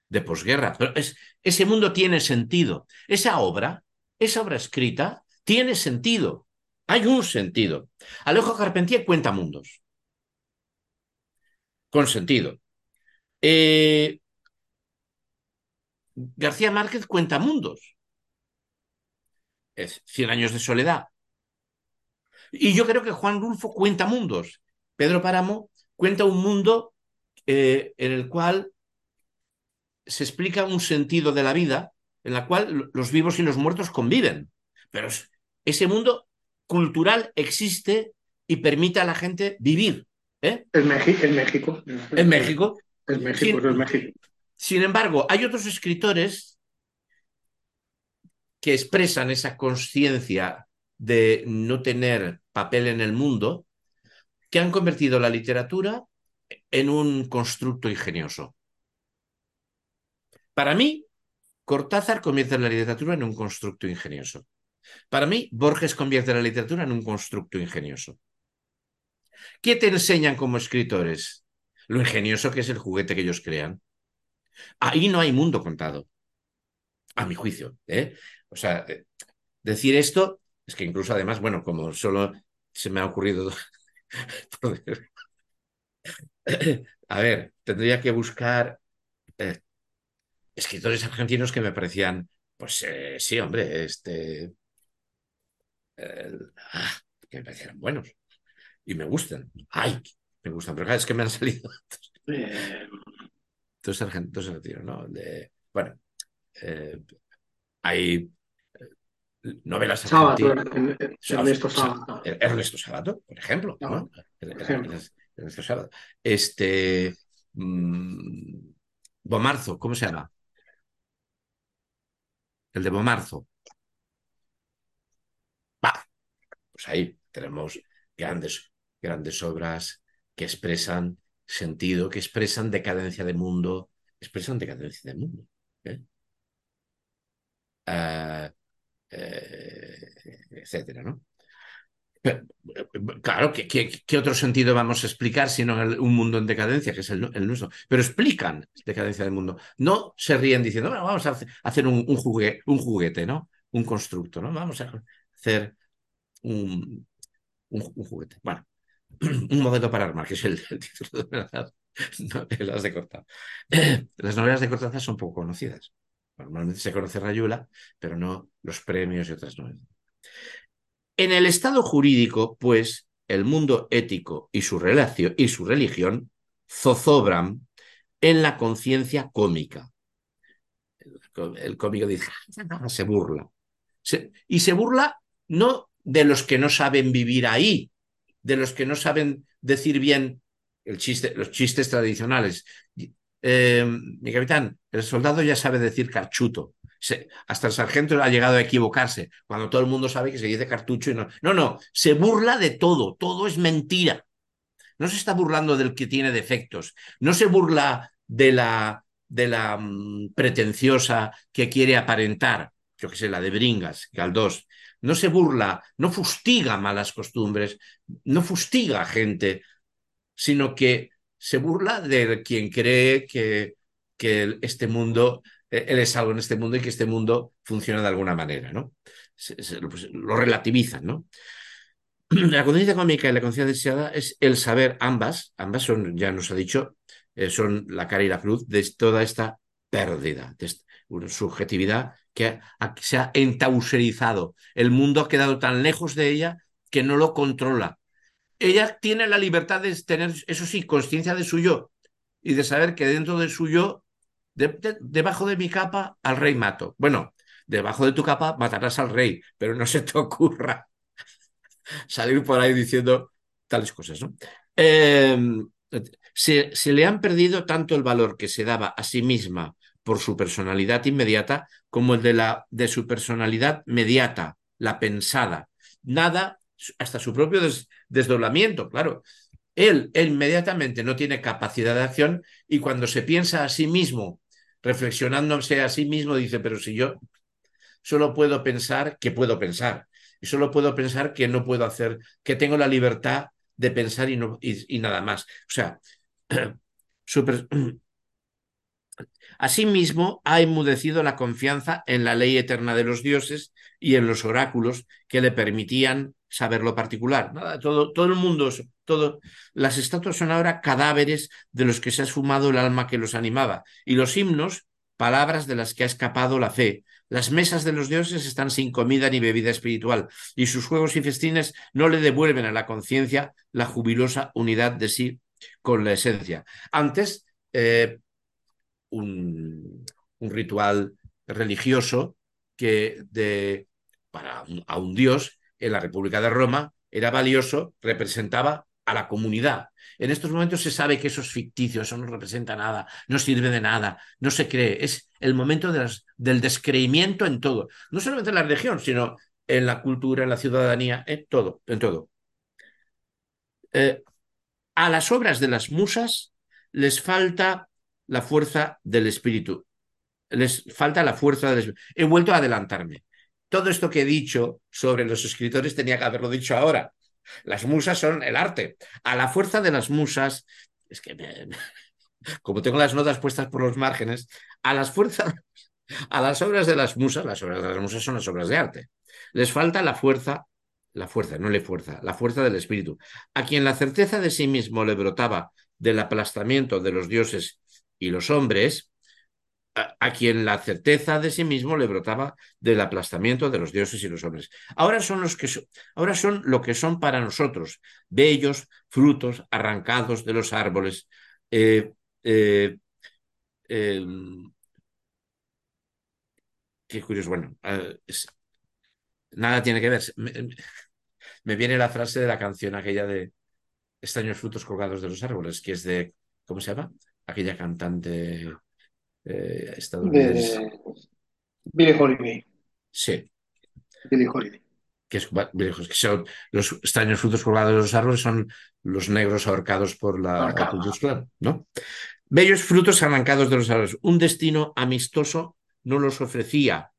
de posguerra. Pero es, ese mundo tiene sentido. Esa obra, esa obra escrita, tiene sentido. Hay un sentido. Alejo Carpentier cuenta mundos. Con sentido. Eh, García Márquez cuenta mundos es Cien años de soledad. Y yo creo que Juan Rulfo cuenta mundos. Pedro Páramo cuenta un mundo eh, en el cual se explica un sentido de la vida, en la cual los vivos y los muertos conviven. Pero ese mundo cultural existe y permite a la gente vivir. ¿eh? En, México. En México. En México. En México, México. Sin embargo, hay otros escritores que expresan esa conciencia de no tener papel en el mundo, que han convertido la literatura en un constructo ingenioso. Para mí, Cortázar convierte la literatura en un constructo ingenioso. Para mí, Borges convierte la literatura en un constructo ingenioso. ¿Qué te enseñan como escritores? Lo ingenioso que es el juguete que ellos crean. Ahí no hay mundo contado, a mi juicio. ¿eh? O sea, eh, decir esto es que incluso además, bueno, como solo se me ha ocurrido... (laughs) A ver, tendría que buscar eh, escritores argentinos que me parecían, pues eh, sí, hombre, este... Ah, que me parecieran buenos y me gustan. Ay, me gustan, pero es que me han salido. (laughs) Entonces, argentinos, ¿no? De, bueno, hay novelas Sábato, Ernesto Sábato. Ernesto Sábato, por ejemplo. ¿no? Ernesto Sábato. Este. Mmm, Bomarzo, ¿cómo se llama? El de Bomarzo. pues ahí tenemos grandes, grandes obras que expresan sentido, que expresan decadencia de mundo, expresan decadencia de mundo. ¿eh? Uh, eh, etcétera, ¿no? claro, ¿qué, otro sentido vamos a explicar sino un mundo en decadencia, que es el, nuestro? Pero explican decadencia del mundo. No se ríen diciendo, bueno, vamos a hacer un, juguete, un juguete, ¿no? Un constructo, ¿no? Vamos a hacer un, juguete. Bueno, (clears throat) un modelo para armar, que es el, título de (clears throat) las novelas de Cortázar. Las novelas de Cortázar son poco conocidas. Normalmente se conoce Rayuela, pero no los premios y otras novedades. En el estado jurídico, pues, el mundo ético y su, relación, y su religión zozobran en la conciencia cómica. El cómico dice, ah, se burla. y se burla no de los que no saben vivir ahí, de los que no saben decir bien los chistes tradicionales. Eh, mi capitán, el soldado ya sabe decir carchuto. hasta el sargento ha llegado a equivocarse cuando todo el mundo sabe que se dice cartucho y no. No, no, se burla de todo, todo es mentira. No se está burlando del que tiene defectos, no se burla de la, de la mm, pretenciosa que quiere aparentar, yo que sé, la de Bringas, Galdós. No se burla, no fustiga malas costumbres, no fustiga gente, sino que se burla de quien cree que, que este mundo, eh, él es algo en este mundo y que este mundo funciona de alguna manera, ¿no? Pues, lo relativizan, ¿no? (clears throat) La conciencia económica y la conciencia deseada es el saber, ambas, ambas son, ya nos ha dicho, eh, son la cara y la cruz de toda esta pérdida, de una subjetividad que se ha entauserizado. El mundo ha quedado tan lejos de ella que no lo controla. Ella tiene la libertad de tener, eso sí, conciencia de su yo y de saber que dentro de su yo, debajo de mi capa, al rey mato. Bueno, debajo de tu capa matarás al rey, pero no se te ocurra (laughs) salir por ahí diciendo tales cosas, ¿no? Em, se, le han perdido tanto el valor que se daba a sí misma por su personalidad inmediata como el de, la, de su personalidad mediata, la pensada. Nada, hasta su propio desdoblamiento, claro. Él, inmediatamente no tiene capacidad de acción y cuando se piensa a sí mismo, reflexionándose a sí mismo, dice, pero si yo solo puedo pensar que puedo pensar y solo puedo pensar que no puedo hacer, que tengo la libertad de pensar y, no, y, nada más. O sea, (clears throat) super, (clears throat) Asimismo, ha enmudecido la confianza en la ley eterna de los dioses y en los oráculos que le permitían saber lo particular. Todo, todo el mundo, todo, las estatuas son ahora cadáveres de los que se ha esfumado el alma que los animaba, y los himnos, palabras de las que ha escapado la fe, las mesas de los dioses están sin comida ni bebida espiritual, y sus juegos y festines no le devuelven a la conciencia la jubilosa unidad de sí con la esencia. Antes, eh, un, ritual religioso que para a un dios en la República de Roma era valioso, representaba a la comunidad. En estos momentos se sabe que eso es ficticio, eso no representa nada, no sirve de nada, no se cree. Es el momento del descreimiento en todo. No solamente en la religión, sino en la cultura, en la ciudadanía, en todo, en todo. Eh, a las obras de las musas les falta la fuerza del espíritu. Les falta la fuerza del espíritu. He vuelto a adelantarme. Todo esto que he dicho sobre los escritores tenía que haberlo dicho ahora. Las musas son el arte. A la fuerza de las musas, es que como tengo las notas puestas por los márgenes, a las fuerzas, a las obras de las musas, las obras de las musas son las obras de arte. Les falta la fuerza, la fuerza, no le fuerza, la fuerza del espíritu. A quien la certeza de sí mismo le brotaba del aplastamiento de los dioses y los hombres, a, quien la certeza de sí mismo le brotaba del aplastamiento de los dioses y los hombres. Ahora son los que ahora son lo que son para nosotros, bellos frutos arrancados de los árboles. Eh, eh, em, qué curioso, bueno, nada tiene que ver. Me, viene la frase de la canción aquella de extraños frutos colgados de los árboles, que es de, ¿cómo se llama? Aquella cantante eh, estadounidense. Billie Holiday. Sí. Billie Holiday. Que, es, que son los extraños frutos colgados de los árboles son los negros ahorcados por la ¿no? Bellos frutos arrancados de los árboles. Un destino amistoso no los ofrecía.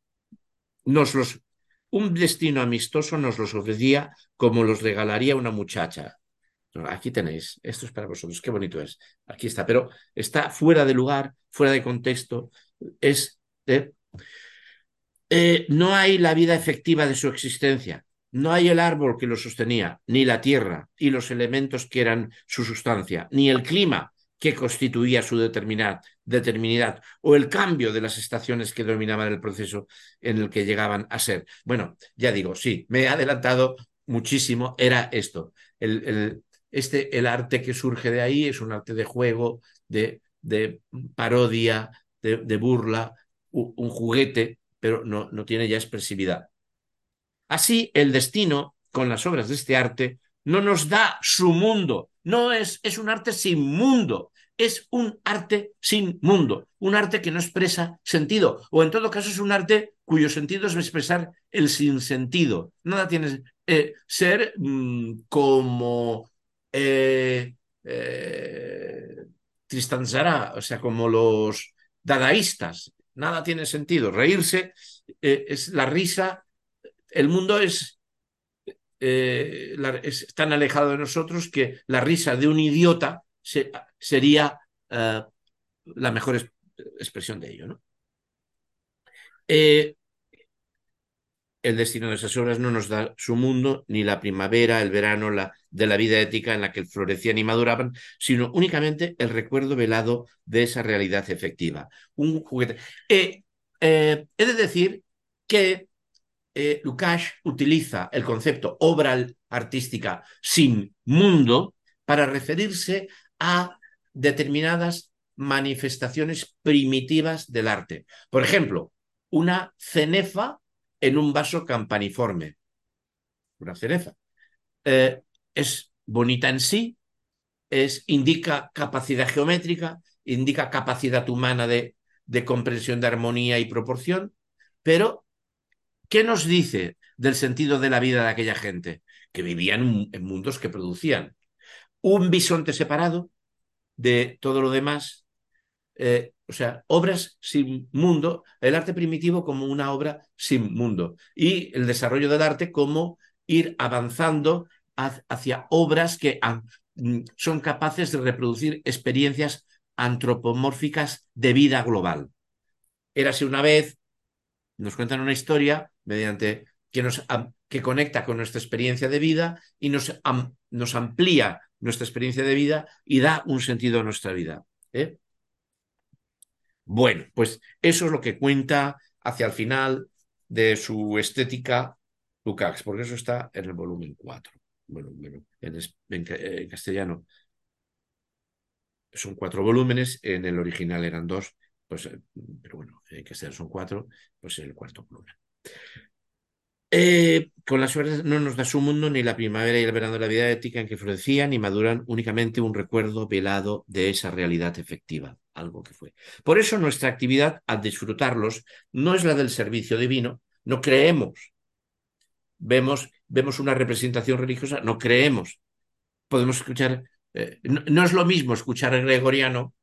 Nos los, un destino amistoso nos los ofrecía como los regalaría una muchacha. Aquí tenéis, esto es para vosotros, qué bonito es. Aquí está, pero está fuera de lugar, fuera de contexto. Es eh, no hay la vida efectiva de su existencia. No hay el árbol que lo sostenía, ni la tierra y los elementos que eran su sustancia, ni el clima que constituía su determinidad o el cambio de las estaciones que dominaban el proceso en el que llegaban a ser. Bueno, ya digo, sí, me he adelantado muchísimo, era esto. El, este, el arte que surge de ahí es un arte de juego, de, de parodia, de, burla, un juguete, pero no, no tiene ya expresividad. Así, el destino, con las obras de este arte, no nos da su mundo, no es, es un arte sin mundo, es un arte sin mundo, un arte que no expresa sentido, o en todo caso es un arte cuyo sentido es expresar el sinsentido. Nada tiene eh, ser mmm, como eh, eh, o sea, como los dadaístas. Nada tiene sentido. Reírse eh, es la risa. El mundo es, eh, es, tan alejado de nosotros que la risa de un idiota se, sería la mejor es, expresión de ello. ¿no? El destino de esas obras no nos da su mundo, ni la primavera, el verano, de la vida ética en la que florecían y maduraban, sino únicamente el recuerdo velado de esa realidad efectiva. Un juguete. Eh, eh, he de decir que eh, Lukács utiliza el concepto obra artística sin mundo para referirse a determinadas manifestaciones primitivas del arte. Por ejemplo, una cenefa en un vaso campaniforme. Una cereza. Eh, es bonita en sí, es, indica capacidad geométrica, indica capacidad humana de, de comprensión de armonía y proporción, pero ¿qué nos dice del sentido de la vida de aquella gente? Que vivían en mundos que producían un bisonte separado de todo lo demás, eh, o sea, obras sin mundo, el arte primitivo como una obra sin mundo y el desarrollo del arte como ir avanzando hacia obras que mm, son capaces de reproducir experiencias antropomórficas de vida global. Érase una vez, nos cuentan una historia mediante que nos que conecta con nuestra experiencia de vida y nos, nos amplía nuestra experiencia de vida y da un sentido a nuestra vida. ¿eh? Bueno, pues eso es lo que cuenta hacia el final de su estética Lukács, porque eso está en el volumen 4. Bueno, bueno en, en, en, castellano son cuatro volúmenes, en el original eran dos, pues, pero bueno, en castellano son cuatro, pues en el cuarto volumen. Eh, con las obras no nos da su mundo ni la primavera y el verano de la vida ética en que florecían y maduran únicamente un recuerdo velado de esa realidad efectiva, algo que fue. Por eso nuestra actividad al disfrutarlos no es la del servicio divino, no creemos. Vemos, vemos una representación religiosa, no creemos. Podemos escuchar, eh, no, es lo mismo escuchar a gregoriano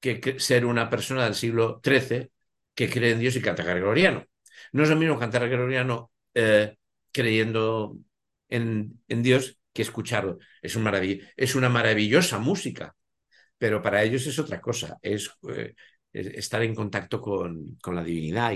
que, que, ser una persona del siglo XIII que cree en Dios y canta gregoriano. No es lo mismo cantar gregoriano eh, creyendo en, Dios que escucharlo. Es, un es una maravillosa música, pero para ellos es otra cosa, es, eh, es estar en contacto con, con la divinidad.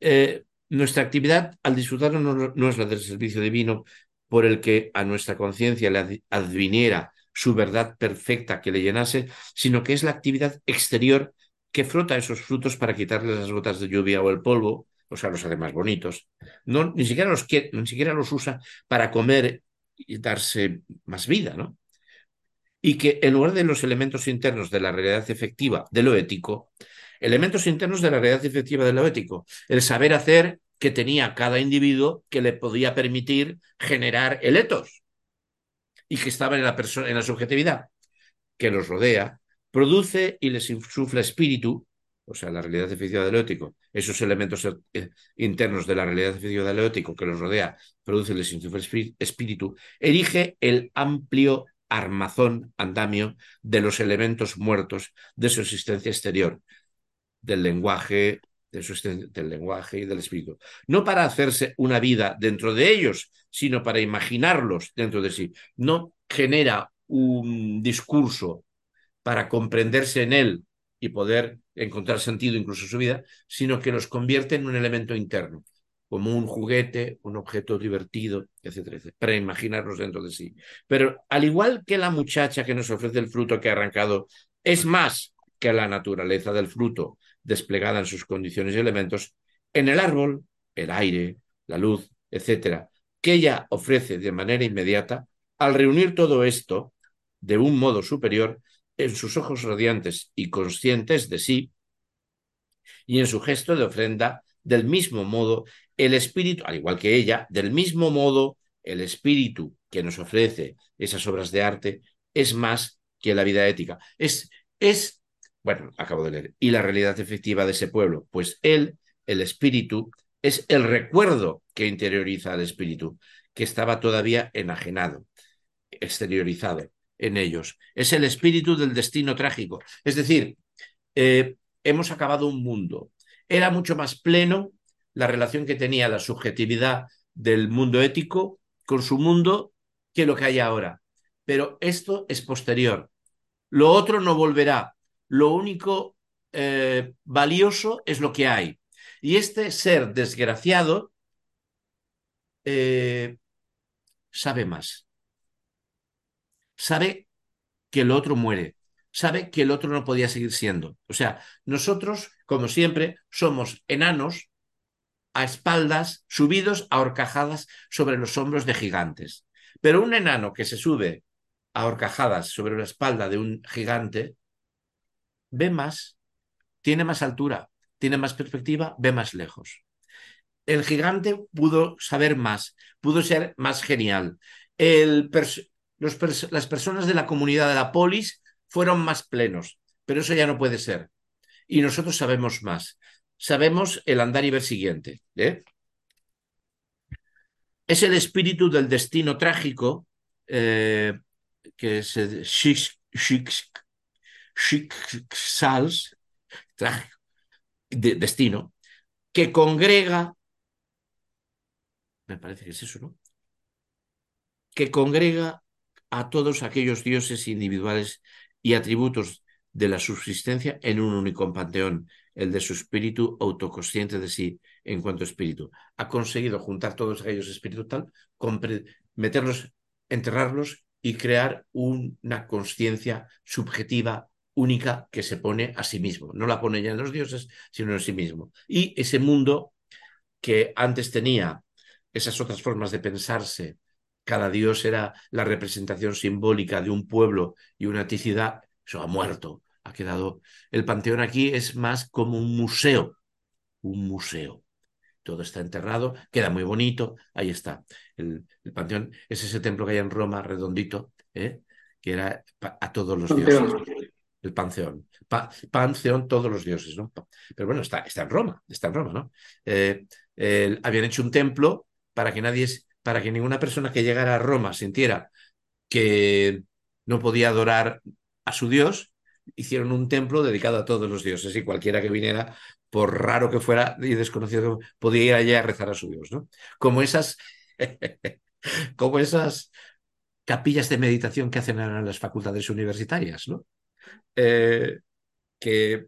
Eh, nuestra actividad al disfrutarlo no, no, es la del servicio divino por el que a nuestra conciencia le adviniera su verdad perfecta que le llenase, sino que es la actividad exterior que frota esos frutos para quitarles las gotas de lluvia o el polvo, o sea, los hace más bonitos. No, ni, siquiera los ni siquiera los usa para comer y darse más vida, ¿no? Y que en lugar de los elementos internos de la realidad efectiva de lo ético, elementos internos de la realidad efectiva de lo ético, el saber hacer que tenía cada individuo que le podía permitir generar el etos y que estaba en la en la subjetividad que los rodea, produce y les insufla espíritu o sea, la realidad efectiva del esos elementos eh, internos de la realidad efectiva del que los rodea, produce el espíritu, erige el amplio armazón, andamio de los elementos muertos de su existencia exterior, del lenguaje, de del lenguaje y del espíritu. No para hacerse una vida dentro de ellos, sino para imaginarlos dentro de sí. No genera un discurso para comprenderse en él y poder encontrar sentido incluso en su vida, sino que los convierte en un elemento interno, como un juguete, un objeto divertido, etcétera, etcétera, para dentro de sí. Pero al igual que la muchacha que nos ofrece el fruto que ha arrancado es más que la naturaleza del fruto desplegada en sus condiciones y elementos, en el árbol, el aire, la luz, etcétera, que ella ofrece de manera inmediata, al reunir todo esto de un modo superior en sus ojos radiantes y conscientes de sí, y en su gesto de ofrenda, del mismo modo, el espíritu, al igual que ella, del mismo modo, el espíritu que nos ofrece esas obras de arte es más que la vida ética. Es, es, bueno, acabo de leer, y la realidad efectiva de ese pueblo, pues él, el espíritu, es el recuerdo que interioriza al espíritu, que estaba todavía enajenado, exteriorizado en ellos. Es el espíritu del destino trágico. Es decir, eh, hemos acabado un mundo. Era mucho más pleno la relación que tenía la subjetividad del mundo ético con su mundo que lo que hay ahora. Pero esto es posterior. Lo otro no volverá. Lo único eh, valioso es lo que hay. Y este ser desgraciado eh, sabe más. Sabe que el otro muere. Sabe que el otro no podía seguir siendo. O sea, nosotros, como siempre, somos enanos a espaldas, subidos a horcajadas sobre los hombros de gigantes. Pero un enano que se sube a horcajadas sobre la espalda de un gigante, ve más, tiene más altura, tiene más perspectiva, ve más lejos. El gigante pudo saber más, pudo ser más genial. El las personas de la comunidad de la polis fueron más plenos, pero eso ya no puede ser. Y nosotros sabemos más sabemos el andar y ver siguiente. ¿eh? Es el espíritu del destino trágico eh, que es trágico, de, destino, que congrega, me parece que es eso, ¿no? Que congrega a todos aquellos dioses individuales y atributos de la subsistencia en un único panteón, el de su espíritu autoconsciente de sí en cuanto espíritu. Ha conseguido juntar todos aquellos espíritus tal, meterlos, enterrarlos y crear una conciencia subjetiva única que se pone a sí mismo. No la pone ya en los dioses, sino en sí mismo. Y ese mundo que antes tenía esas otras formas de pensarse, cada dios era la representación simbólica de un pueblo y una eticidad, eso ha muerto, ha quedado. El panteón aquí es más como un museo, un museo. Todo está enterrado, queda muy bonito, ahí está. El, panteón es ese templo que hay en Roma, redondito, ¿eh? que era a todos los dioses. El panteón. panteón, todos los dioses, ¿no? Pero bueno, está, está en Roma, está en Roma, ¿no? Eh, habían hecho un templo para que nadie, para que ninguna persona que llegara a Roma sintiera que no podía adorar a su Dios, hicieron un templo dedicado a todos los dioses y cualquiera que viniera, por raro que fuera y desconocido, podía ir allá a rezar a su Dios, ¿no? Como esas, (laughs) como esas capillas de meditación que hacen en las facultades universitarias, ¿no? Eh, que,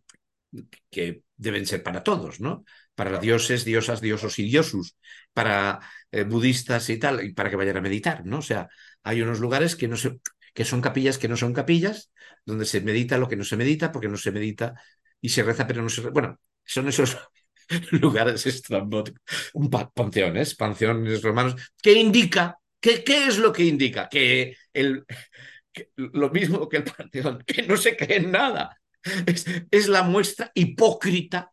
que deben ser para todos, ¿no? Para dioses, diosas, diosos y diosus, para eh, budistas y tal, y para que vayan a meditar, ¿no? O sea, hay unos lugares que no se, que son capillas que no son capillas, donde se medita lo que no se medita, porque no se medita y se reza, pero no se... Bueno, son esos (laughs) lugares estrambóticos, un panteones, panteones romanos, que indica, que, ¿qué es lo que indica? Que, el, lo mismo que el panteón, que no se cree en nada. Es, es la muestra hipócrita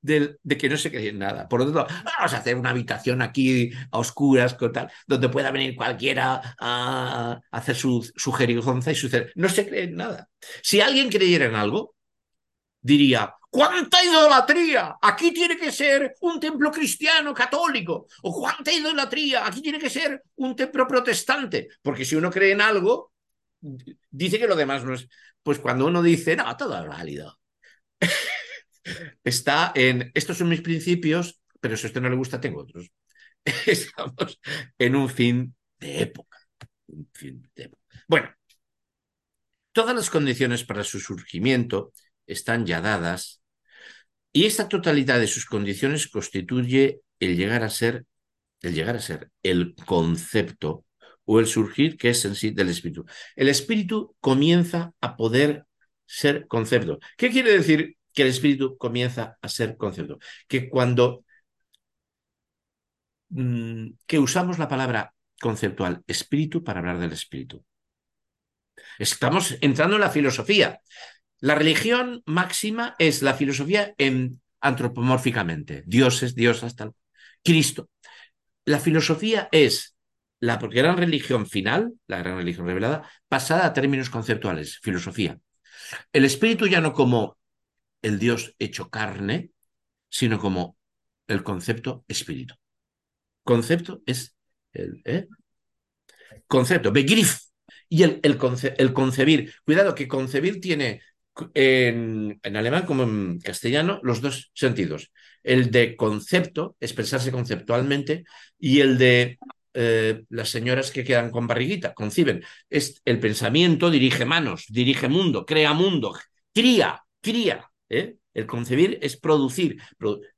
de, que no se cree en nada. Por lo tanto, vamos a hacer una habitación aquí a oscuras, con tal, donde pueda venir cualquiera a, hacer su, su jerigonza y su... No se cree en nada. Si alguien creyera en algo, diría, ¿cuánta idolatría? Aquí tiene que ser un templo cristiano católico. O cuánta idolatría? Aquí tiene que ser un templo protestante. Porque si uno cree en algo, dice que lo demás no es... Pues cuando uno dice, no, todo es válido está en, estos son mis principios, pero si a usted no le gusta, tengo otros. (laughs) Estamos en un fin de época. Un fin de. Bueno, todas las condiciones para su surgimiento están ya dadas y esta totalidad de sus condiciones constituye el llegar a ser, el llegar a ser el concepto o el surgir que es en sí del espíritu. El espíritu comienza a poder ser concepto. ¿Qué quiere decir que el espíritu comienza a ser concepto? Que cuando mm, que usamos la palabra conceptual espíritu para hablar del espíritu. Estamos entrando en la filosofía. La religión máxima es la filosofía en, antropomórficamente. Dioses, diosas, tal. Cristo. La filosofía es la gran religión final, la gran religión revelada, pasada a términos conceptuales, filosofía. El espíritu ya no como el Dios hecho carne, sino como el concepto espíritu. Concepto es el ¿eh? concepto, Begriff. Y el, el, el, concebir. Cuidado, que concebir tiene en, en, alemán como en castellano los dos sentidos. El de concepto, expresarse conceptualmente, y el de eh, las señoras que quedan con barriguita, conciben. Es, el pensamiento dirige manos, dirige mundo, crea mundo, cría, cría. ¿Eh? El concebir es producir,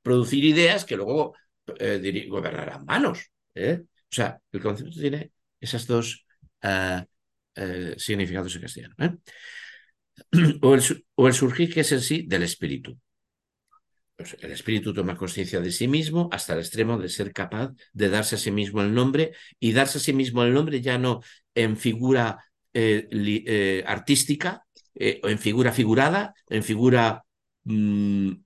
producir ideas que luego eh, gobernarán manos. ¿eh? O sea, el concepto tiene esos dos significados en castellano. (clears throat) O el, surgir que es en sí del espíritu. El espíritu toma conciencia de sí mismo hasta el extremo de ser capaz de darse a sí mismo el nombre y darse a sí mismo el nombre ya no en figura eh, eh, artística eh, o en figura figurada, en figura... Mm,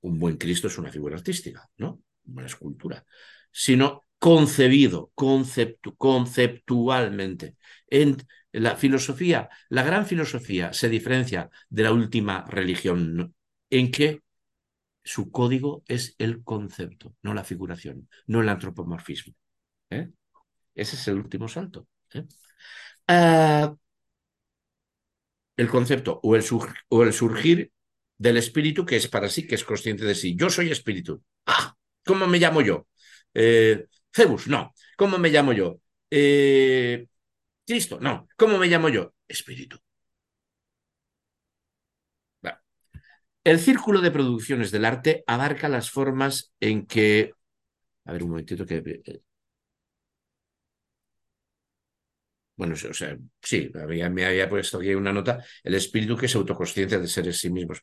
un buen Cristo es una figura artística, ¿no? Una escultura, sino concebido, conceptualmente. En, la filosofía, la gran filosofía se diferencia de la última religión en que su código es el concepto, no la figuración, no el antropomorfismo. ¿eh? Ese es el último salto. ¿eh? Ah, el concepto o el, o el, surgir del espíritu que es para sí, que es consciente de sí. Yo soy espíritu. Ah, ¿cómo me llamo yo? Eh, Cebus, no. ¿Cómo me llamo yo? Eh, Cristo, no. ¿Cómo me llamo yo? Espíritu. El círculo de producciones del arte abarca las formas en que... A ver, un momentito que... Eh, bueno, o sea, sí, me había puesto aquí una nota, el espíritu que es autoconsciencia de ser en sí mismo.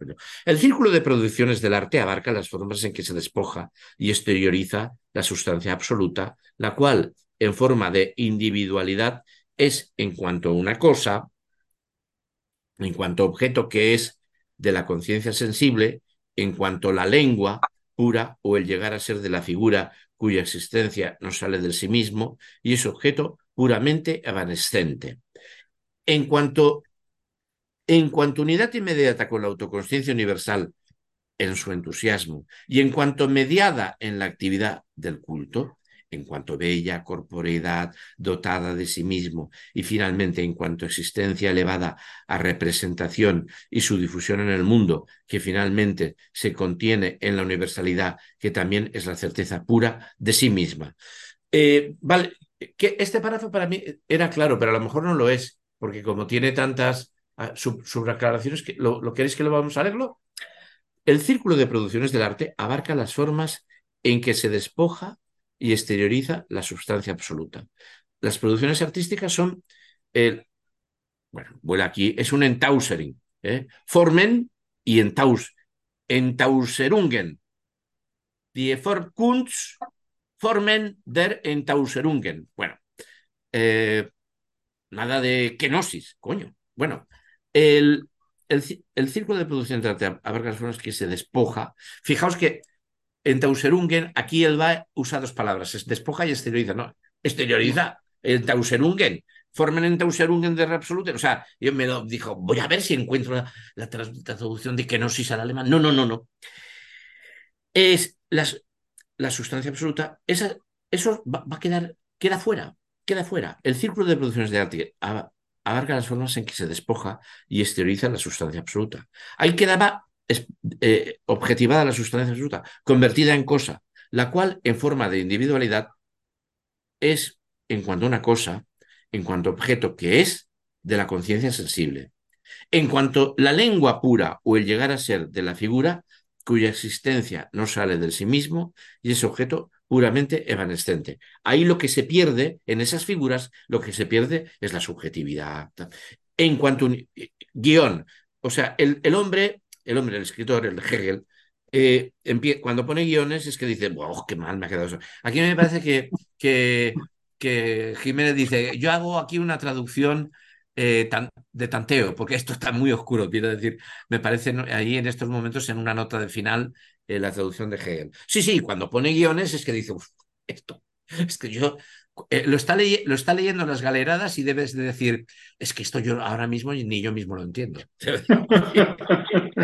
El círculo de producciones del arte abarca las formas en que se despoja y exterioriza la sustancia absoluta, la cual, en forma de individualidad, es en cuanto a una cosa, en cuanto a objeto que es de la conciencia sensible, en cuanto a la lengua pura o el llegar a ser de la figura cuya existencia no sale de sí mismo y es objeto puramente evanescente. En cuanto, en cuanto unidad inmediata con la autoconsciencia universal en su entusiasmo y en cuanto mediada en la actividad del culto, en cuanto bella corporeidad dotada de sí mismo y finalmente en cuanto existencia elevada a representación y su difusión en el mundo, que finalmente se contiene en la universalidad, que también es la certeza pura de sí misma. Eh, vale, que este párrafo para mí era claro, pero a lo mejor no lo es, porque como tiene tantas uh, subaclaraciones, ¿lo, ¿lo queréis que lo vamos a leerlo? El círculo de producciones del arte abarca las formas en que se despoja y exterioriza la sustancia absoluta. Las producciones artísticas son el, bueno, vuela aquí, es un Entausering, ¿eh? Formen y entaus, Entauserungen. Die Kunst formen der Entauserungen. Bueno, eh, nada de kenosis, coño. Bueno, el, el, el círculo de producción de arte formas que se despoja. Fijaos que en Tauserungen, aquí él va usa dos palabras, es despoja y exterioriza, ¿no? Exterioriza el Tauserungen, formen en Tauserungen de absoluto. O sea, yo me lo dijo, voy a ver si encuentro la, traducción de kenosis al alemán. No, no, no, no. Es las, la sustancia absoluta, esa, eso va, a quedar, queda fuera, queda fuera. El círculo de producciones de arte abarca las formas en que se despoja y exterioriza la sustancia absoluta. Ahí quedaba eh, objetivada la sustancia absoluta, convertida en cosa, la cual en forma de individualidad es en cuanto a una cosa, en cuanto a objeto que es de la conciencia sensible. En cuanto la lengua pura o el llegar a ser de la figura, cuya existencia no sale del sí mismo y es objeto puramente evanescente. Ahí lo que se pierde, en esas figuras, lo que se pierde es la subjetividad. En cuanto a un guion, o sea, el, el hombre, el hombre, el escritor, el Hegel, eh, cuando pone guiones es que dice, wow, qué mal me ha quedado eso. Aquí me parece que, que Jiménez dice, yo hago aquí una traducción eh, de tanteo, porque esto está muy oscuro, quiero decir, me parece ahí en estos momentos en una nota de final eh, la traducción de Hegel. Sí, sí, cuando pone guiones es que dice, esto, (laughs) es que yo lo, está lo está leyendo en las galeradas y debes de decir, es que esto yo ahora mismo ni yo mismo lo entiendo. (laughs)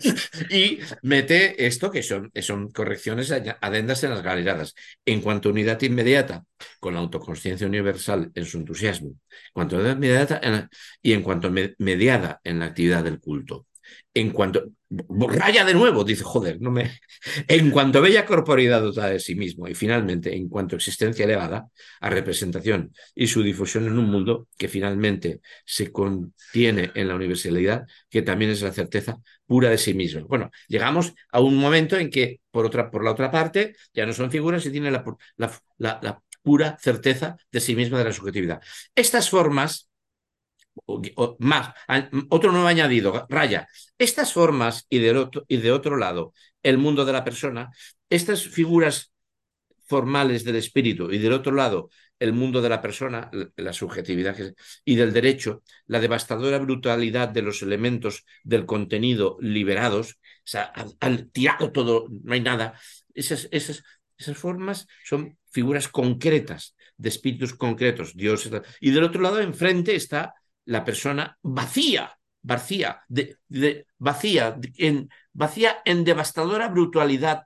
(laughs) y mete esto que son, son correcciones adendas en las galeradas. En cuanto a unidad inmediata, con la autoconsciencia universal en su entusiasmo, en cuanto a unidad inmediata y en cuanto a mediada en la actividad del culto. En cuanto, raya de nuevo, dice, joder, no me. En cuanto a bella corporidad dotada de sí mismo y finalmente en cuanto a existencia elevada, a representación y su difusión en un mundo que finalmente se contiene en la universalidad, que también es la certeza pura de sí mismo. Bueno, llegamos a un momento en que, por, otra, por la otra parte, ya no son figuras y tiene la, la, la pura certeza de sí misma de la subjetividad. Estas formas más, otro nuevo añadido, raya. Estas formas y de, otro, y de otro lado, el mundo de la persona, estas figuras formales del espíritu y del otro lado, el mundo de la persona, la subjetividad y del derecho, la devastadora brutalidad de los elementos del contenido liberados, al, tirado todo, no hay nada. Esas, esas, esas formas son figuras concretas, de espíritus concretos, Dios. Y del otro lado, enfrente está la persona vacía, vacía, de, vacía, en, vacía en devastadora brutalidad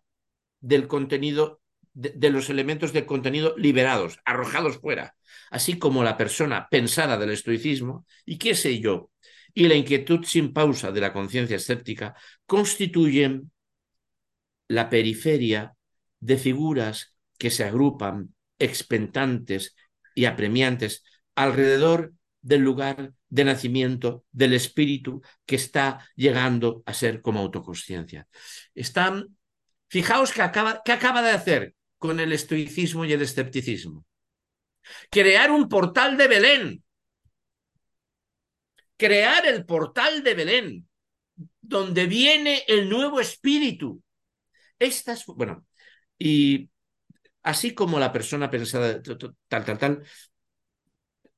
del contenido, de, los elementos del contenido liberados, arrojados fuera, así como la persona pensada del estoicismo, y qué sé yo, y la inquietud sin pausa de la conciencia escéptica constituyen la periferia de figuras que se agrupan expectantes y apremiantes alrededor del lugar de nacimiento del espíritu que está llegando a ser como autoconsciencia. Están, fijaos que acaba, ¿qué acaba de hacer con el estoicismo y el escepticismo? Crear un portal de Belén. Crear el portal de Belén, donde viene el nuevo espíritu. Estas, bueno, y así como la persona pensada tal, tal, tal,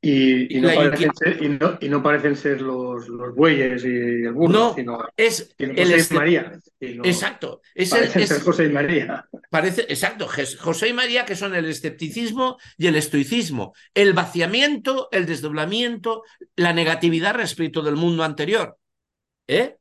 y, no parecen ser, los, los, bueyes y el burro, sino, es José y María. exacto. Es, ser José y María. Parece, exacto, José y María que son el escepticismo y el estoicismo, el vaciamiento, el desdoblamiento, la negatividad respecto del mundo anterior. ¿Eh?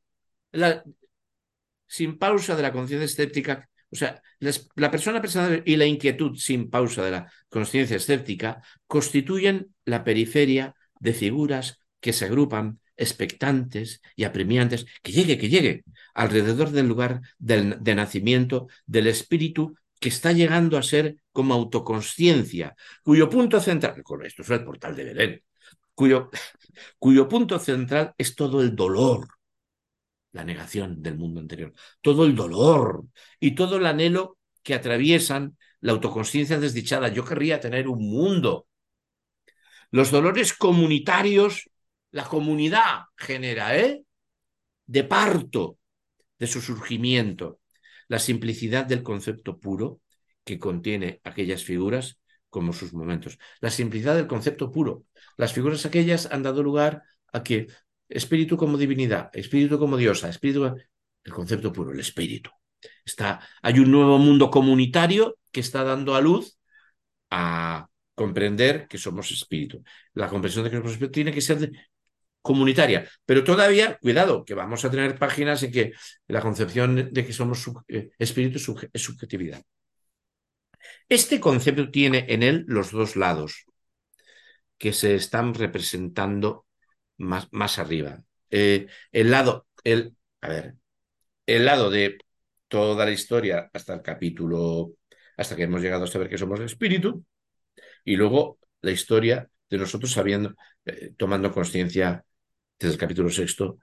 sin pausa de la conciencia escéptica o sea, la persona pensadora y la inquietud sin pausa de la conciencia escéptica constituyen la periferia de figuras que se agrupan expectantes y apremiantes, que llegue, que llegue, alrededor del lugar de nacimiento del espíritu que está llegando a ser como autoconsciencia, cuyo punto central, esto es el portal de Belén, cuyo, (laughs) cuyo punto central es todo el dolor la negación del mundo anterior, todo el dolor y todo el anhelo que atraviesan la autoconsciencia desdichada. Yo querría tener un mundo. Los dolores comunitarios, la comunidad genera, ¿eh? De parto, de su surgimiento, la simplicidad del concepto puro que contiene aquellas figuras como sus momentos. La simplicidad del concepto puro. Las figuras aquellas han dado lugar a que espíritu como divinidad, espíritu como diosa, espíritu, el concepto puro, el espíritu. Está, hay un nuevo mundo comunitario que está dando a luz a comprender que somos espíritu. La comprensión de que somos espíritu tiene que ser comunitaria, pero todavía, cuidado, que vamos a tener páginas en que la concepción de que somos eh, espíritu es subjetividad. Este concepto tiene en él los dos lados que se están representando más, más arriba. Eh, el lado, el, a ver, el lado de toda la historia hasta el capítulo, hasta que hemos llegado a saber que somos el espíritu, y luego la historia de nosotros sabiendo, eh, tomando conciencia desde el capítulo sexto,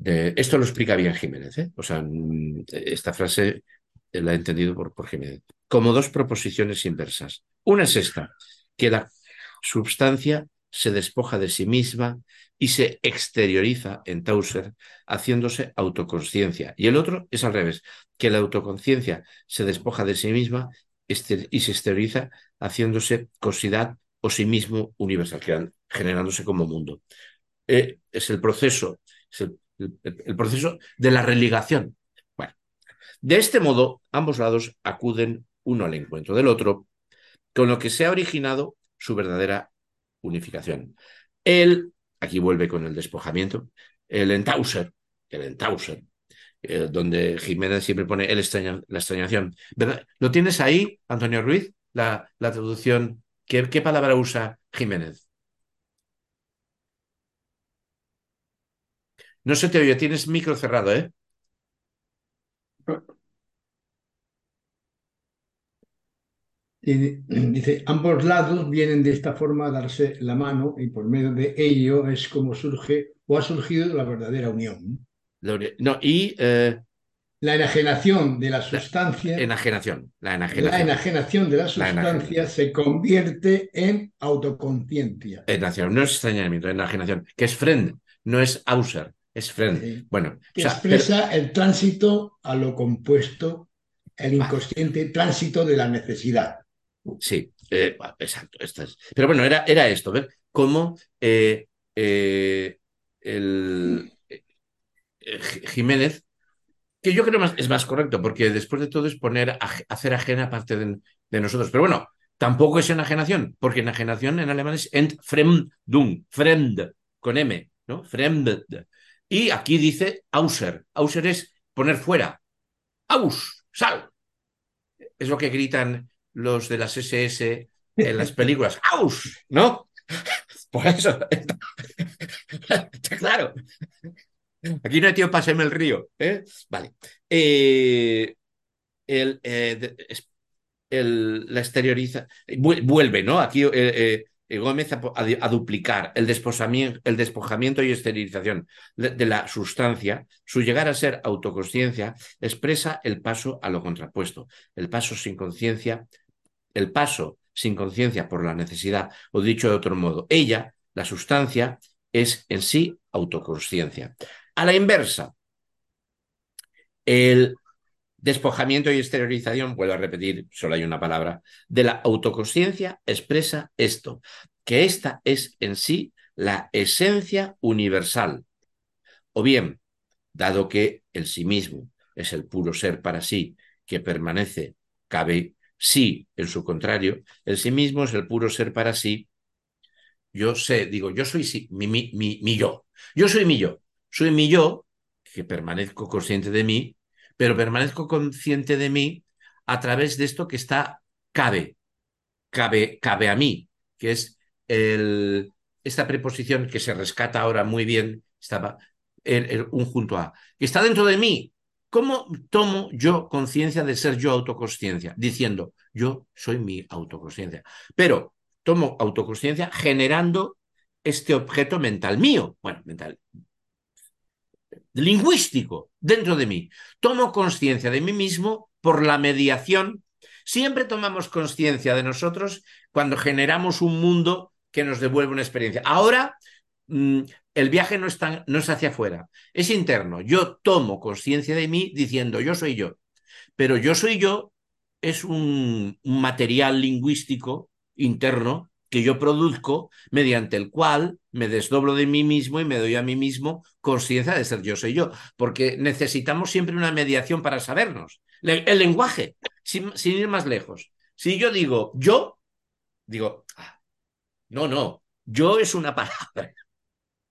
esto lo explica bien Jiménez, ¿eh? o sea, mm, esta frase la he entendido por, por Jiménez, como dos proposiciones inversas. Una es esta, que la substancia se despoja de sí misma y se exterioriza en Tauser, haciéndose autoconsciencia. Y el otro es al revés, que la autoconciencia se despoja de sí misma este, y se exterioriza haciéndose cosidad o sí mismo universal, generándose como mundo. Eh, es el proceso, el, proceso de la religación. Bueno, de este modo, ambos lados acuden uno al encuentro del otro, con lo que se ha originado su verdadera unificación. El, aquí vuelve con el despojamiento, el entauser, el entauser, eh, donde Jiménez siempre pone el la extrañación. ¿Lo tienes ahí, Antonio Ruiz? La, la traducción. ¿Qué, ¿Qué palabra usa Jiménez? No se te oye, tienes micro cerrado, ¿eh? (clears throat) dice, ambos lados vienen de esta forma a darse la mano y por medio de ello es como surge o ha surgido la verdadera unión. No, y... Eh, la enajenación de la sustancia. enajenación, la enajenación. La enajenación de la sustancia se convierte en autoconciencia. Enajenación, no es extrañamiento, enajenación, que es friend, no es auser, es friend. Bueno, que expresa el tránsito a lo compuesto, el inconsciente tránsito de la necesidad. Sí, eh, exacto. Pero bueno, era, era esto, ver cómo eh, eh, el, Jiménez, que yo creo más, es más correcto, porque después de todo es poner, hacer ajena parte de, nosotros. Pero bueno, tampoco es enajenación, porque enajenación en alemán es entfremdung, fremd, con M, ¿no? Fremd. Y aquí dice auser. Auser es poner fuera. Aus, sal. Es lo que gritan los de las SS en las películas. (laughs) ¡Aus! ¿No? (laughs) Por eso. claro. Aquí no hay tío, páseme el río. ¿eh? Vale. Eh, el, eh, la exterioriza. Vuelve, ¿no? Aquí eh, Gómez a, duplicar el despojamiento, el despojamiento y esterilización de, la sustancia, su llegar a ser autoconsciencia, expresa el paso a lo contrapuesto, el paso sin conciencia, el paso sin conciencia por la necesidad, o dicho de otro modo, ella, la sustancia, es en sí autoconsciencia. A la inversa, el despojamiento y exteriorización, vuelvo a repetir, solo hay una palabra, de la autoconsciencia expresa esto, que esta es en sí la esencia universal. O bien, dado que el sí mismo es el puro ser para sí, que permanece, cabe sí en su contrario, el sí mismo es el puro ser para sí. Yo sé, digo, yo soy sí, mi, yo. Yo soy mi yo. Soy mi yo, que permanezco consciente de mí, pero permanezco consciente de mí a través de esto que está cabe, cabe, cabe a mí, que es el, esta preposición que se rescata ahora muy bien, estaba un junto a, que está dentro de mí. ¿Cómo tomo yo conciencia de ser yo autoconsciencia? Diciendo, yo soy mi autoconsciencia. Pero tomo autoconsciencia generando este objeto mental mío. Bueno, mental, lingüístico dentro de mí. Tomo conciencia de mí mismo por la mediación. Siempre tomamos conciencia de nosotros cuando generamos un mundo que nos devuelve una experiencia. Ahora, mm, el viaje no es, no es hacia afuera, es interno. Yo tomo conciencia de mí diciendo yo soy yo. Pero yo soy yo es un material lingüístico interno que yo produzco, mediante el cual me desdoblo de mí mismo y me doy a mí mismo conciencia de ser yo soy yo, porque necesitamos siempre una mediación para sabernos. El lenguaje, sin, ir más lejos. Si yo digo yo, digo, ah, no, no, yo es una palabra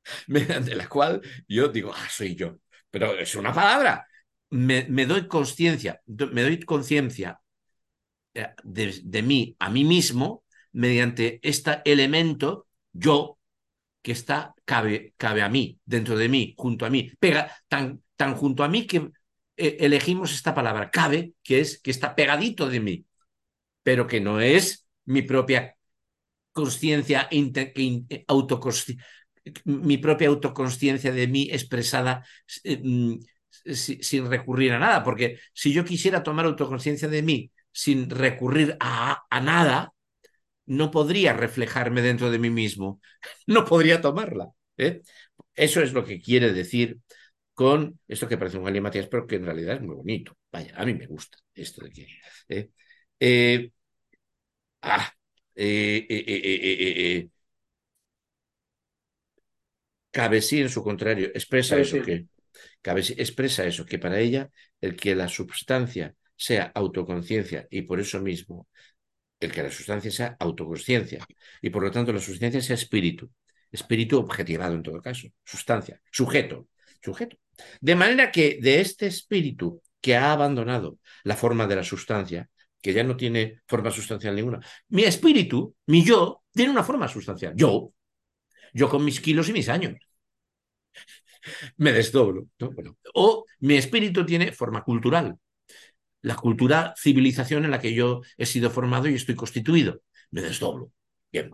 (laughs) mediante la cual yo digo, ah, soy yo, pero es una palabra. Me, doy conciencia, me doy conciencia eh, de mí a mí mismo mediante este elemento, yo, que está, cabe, cabe a mí, dentro de mí, junto a mí, pega tan, tan junto a mí que eh, elegimos esta palabra, cabe, que es que está pegadito de mí, pero que no es mi propia conciencia, mi propia autoconsciencia de mí expresada eh, mm, sin recurrir a nada, porque si yo quisiera tomar autoconciencia de mí sin recurrir a, a nada, no podría reflejarme dentro de mí mismo, (laughs) no podría tomarla. ¿eh? Eso es lo que quiere decir con esto que parece un galimatías, pero que en realidad es muy bonito. Vaya, a mí me gusta esto de que... ¿eh? Eh, ah, cabe sí en su contrario, expresa eso que... Expresa eso, que para ella el que la substancia sea autoconciencia y por eso mismo el que la sustancia sea autoconsciencia y por lo tanto la sustancia sea espíritu, espíritu objetivado en todo caso, sustancia, sujeto, sujeto. De manera que de este espíritu que ha abandonado la forma de la sustancia, que ya no tiene forma sustancial ninguna, mi espíritu, mi yo, tiene una forma sustancial. Yo, yo con mis kilos y mis años. (laughs) Me desdoblo. o mi espíritu tiene forma cultural. La cultura, civilización en la que yo he sido formado y estoy constituido. Me desdoblo. Bien.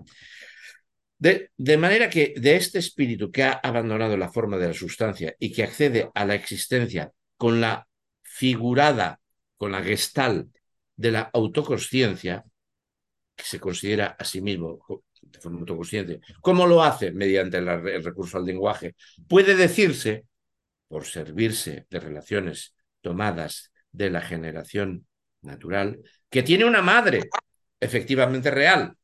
De, manera que de este espíritu que ha abandonado la forma de la sustancia y que accede a la existencia con la figurada, con la gestal de la autoconsciencia, que se considera a sí mismo de forma autoconsciente, ¿cómo lo hace? Mediante el recurso al lenguaje. Puede decirse, por servirse de relaciones tomadas de la generación natural, que tiene una madre efectivamente real,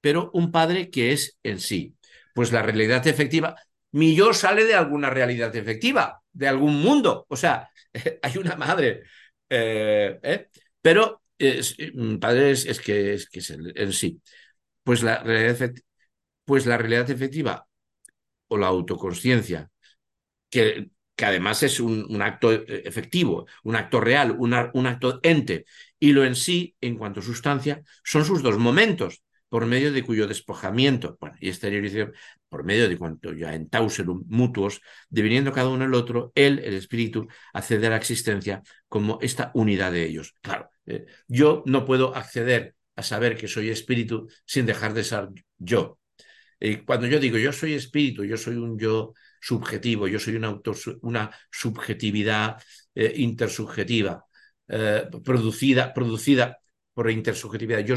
pero un padre que es en sí. Pues la realidad efectiva, mi yo sale de alguna realidad efectiva, de algún mundo. O sea, (laughs) hay una madre. Eh, ¿eh? Pero mm, padre es, que, es, que es en sí. Pues la, realidad pues la realidad efectiva o la autoconsciencia, que, que además es un, acto efectivo, un acto real, un acto ente, y lo en sí, en cuanto a sustancia, son sus dos momentos por medio de cuyo despojamiento y exteriorización, por medio de cuanto ya entauserum mutuos, deviniendo cada uno el otro, él, el espíritu, accede a la existencia como esta unidad de ellos. Claro, eh, yo no puedo acceder a saber que soy espíritu sin dejar de ser yo. Y cuando yo digo yo soy espíritu, yo soy un yo subjetivo, yo soy una, subjetividad eh, intersubjetiva, eh, producida, producida por intersubjetividad. Yo,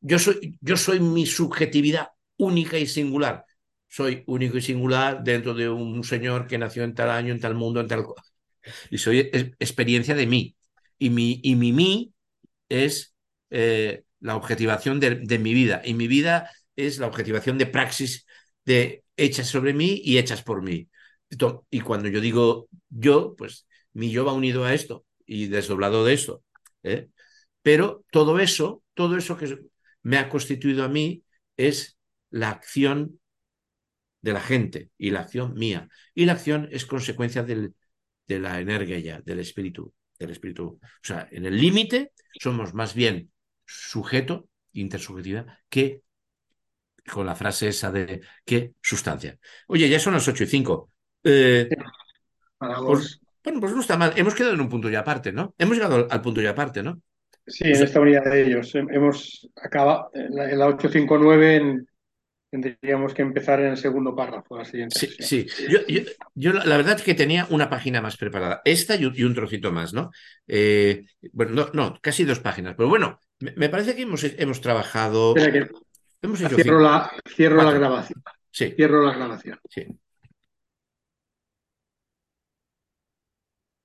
yo soy, yo soy mi subjetividad única y singular. Soy único y singular dentro de un señor que nació en tal año, en tal mundo, en tal... Y soy experiencia de mí. Y mi, y mi mí es eh, la objetivación de, mi vida. Y mi vida es la objetivación de praxis de hechas sobre mí y hechas por mí. Y cuando yo digo yo, pues mi yo va unido a esto y desdoblado de esto. ¿eh? Pero todo eso, todo eso que me ha constituido a mí es la acción de la gente y la acción mía. Y la acción es consecuencia de la energía, del espíritu, del espíritu. O sea, en el límite somos más bien sujeto, intersubjetiva, que con la frase esa de que sustancia. Oye, ya son las ocho y cinco. Eh, pues, bueno, pues no está mal. Hemos quedado en un punto y aparte, ¿no? Hemos llegado al punto y aparte, ¿no? Sí, en esta unidad de ellos. Hemos acabado en la, 859 tendríamos que empezar en el segundo párrafo, la siguiente. Sí, sí. Yo, la verdad es que tenía una página más preparada. Esta y, un trocito más, ¿no? Eh, bueno, no, no, casi dos páginas. Pero bueno, me, parece que hemos, hemos trabajado. hemos hecho cierro la, cierro la grabación. Sí. Cierro la grabación. Sí.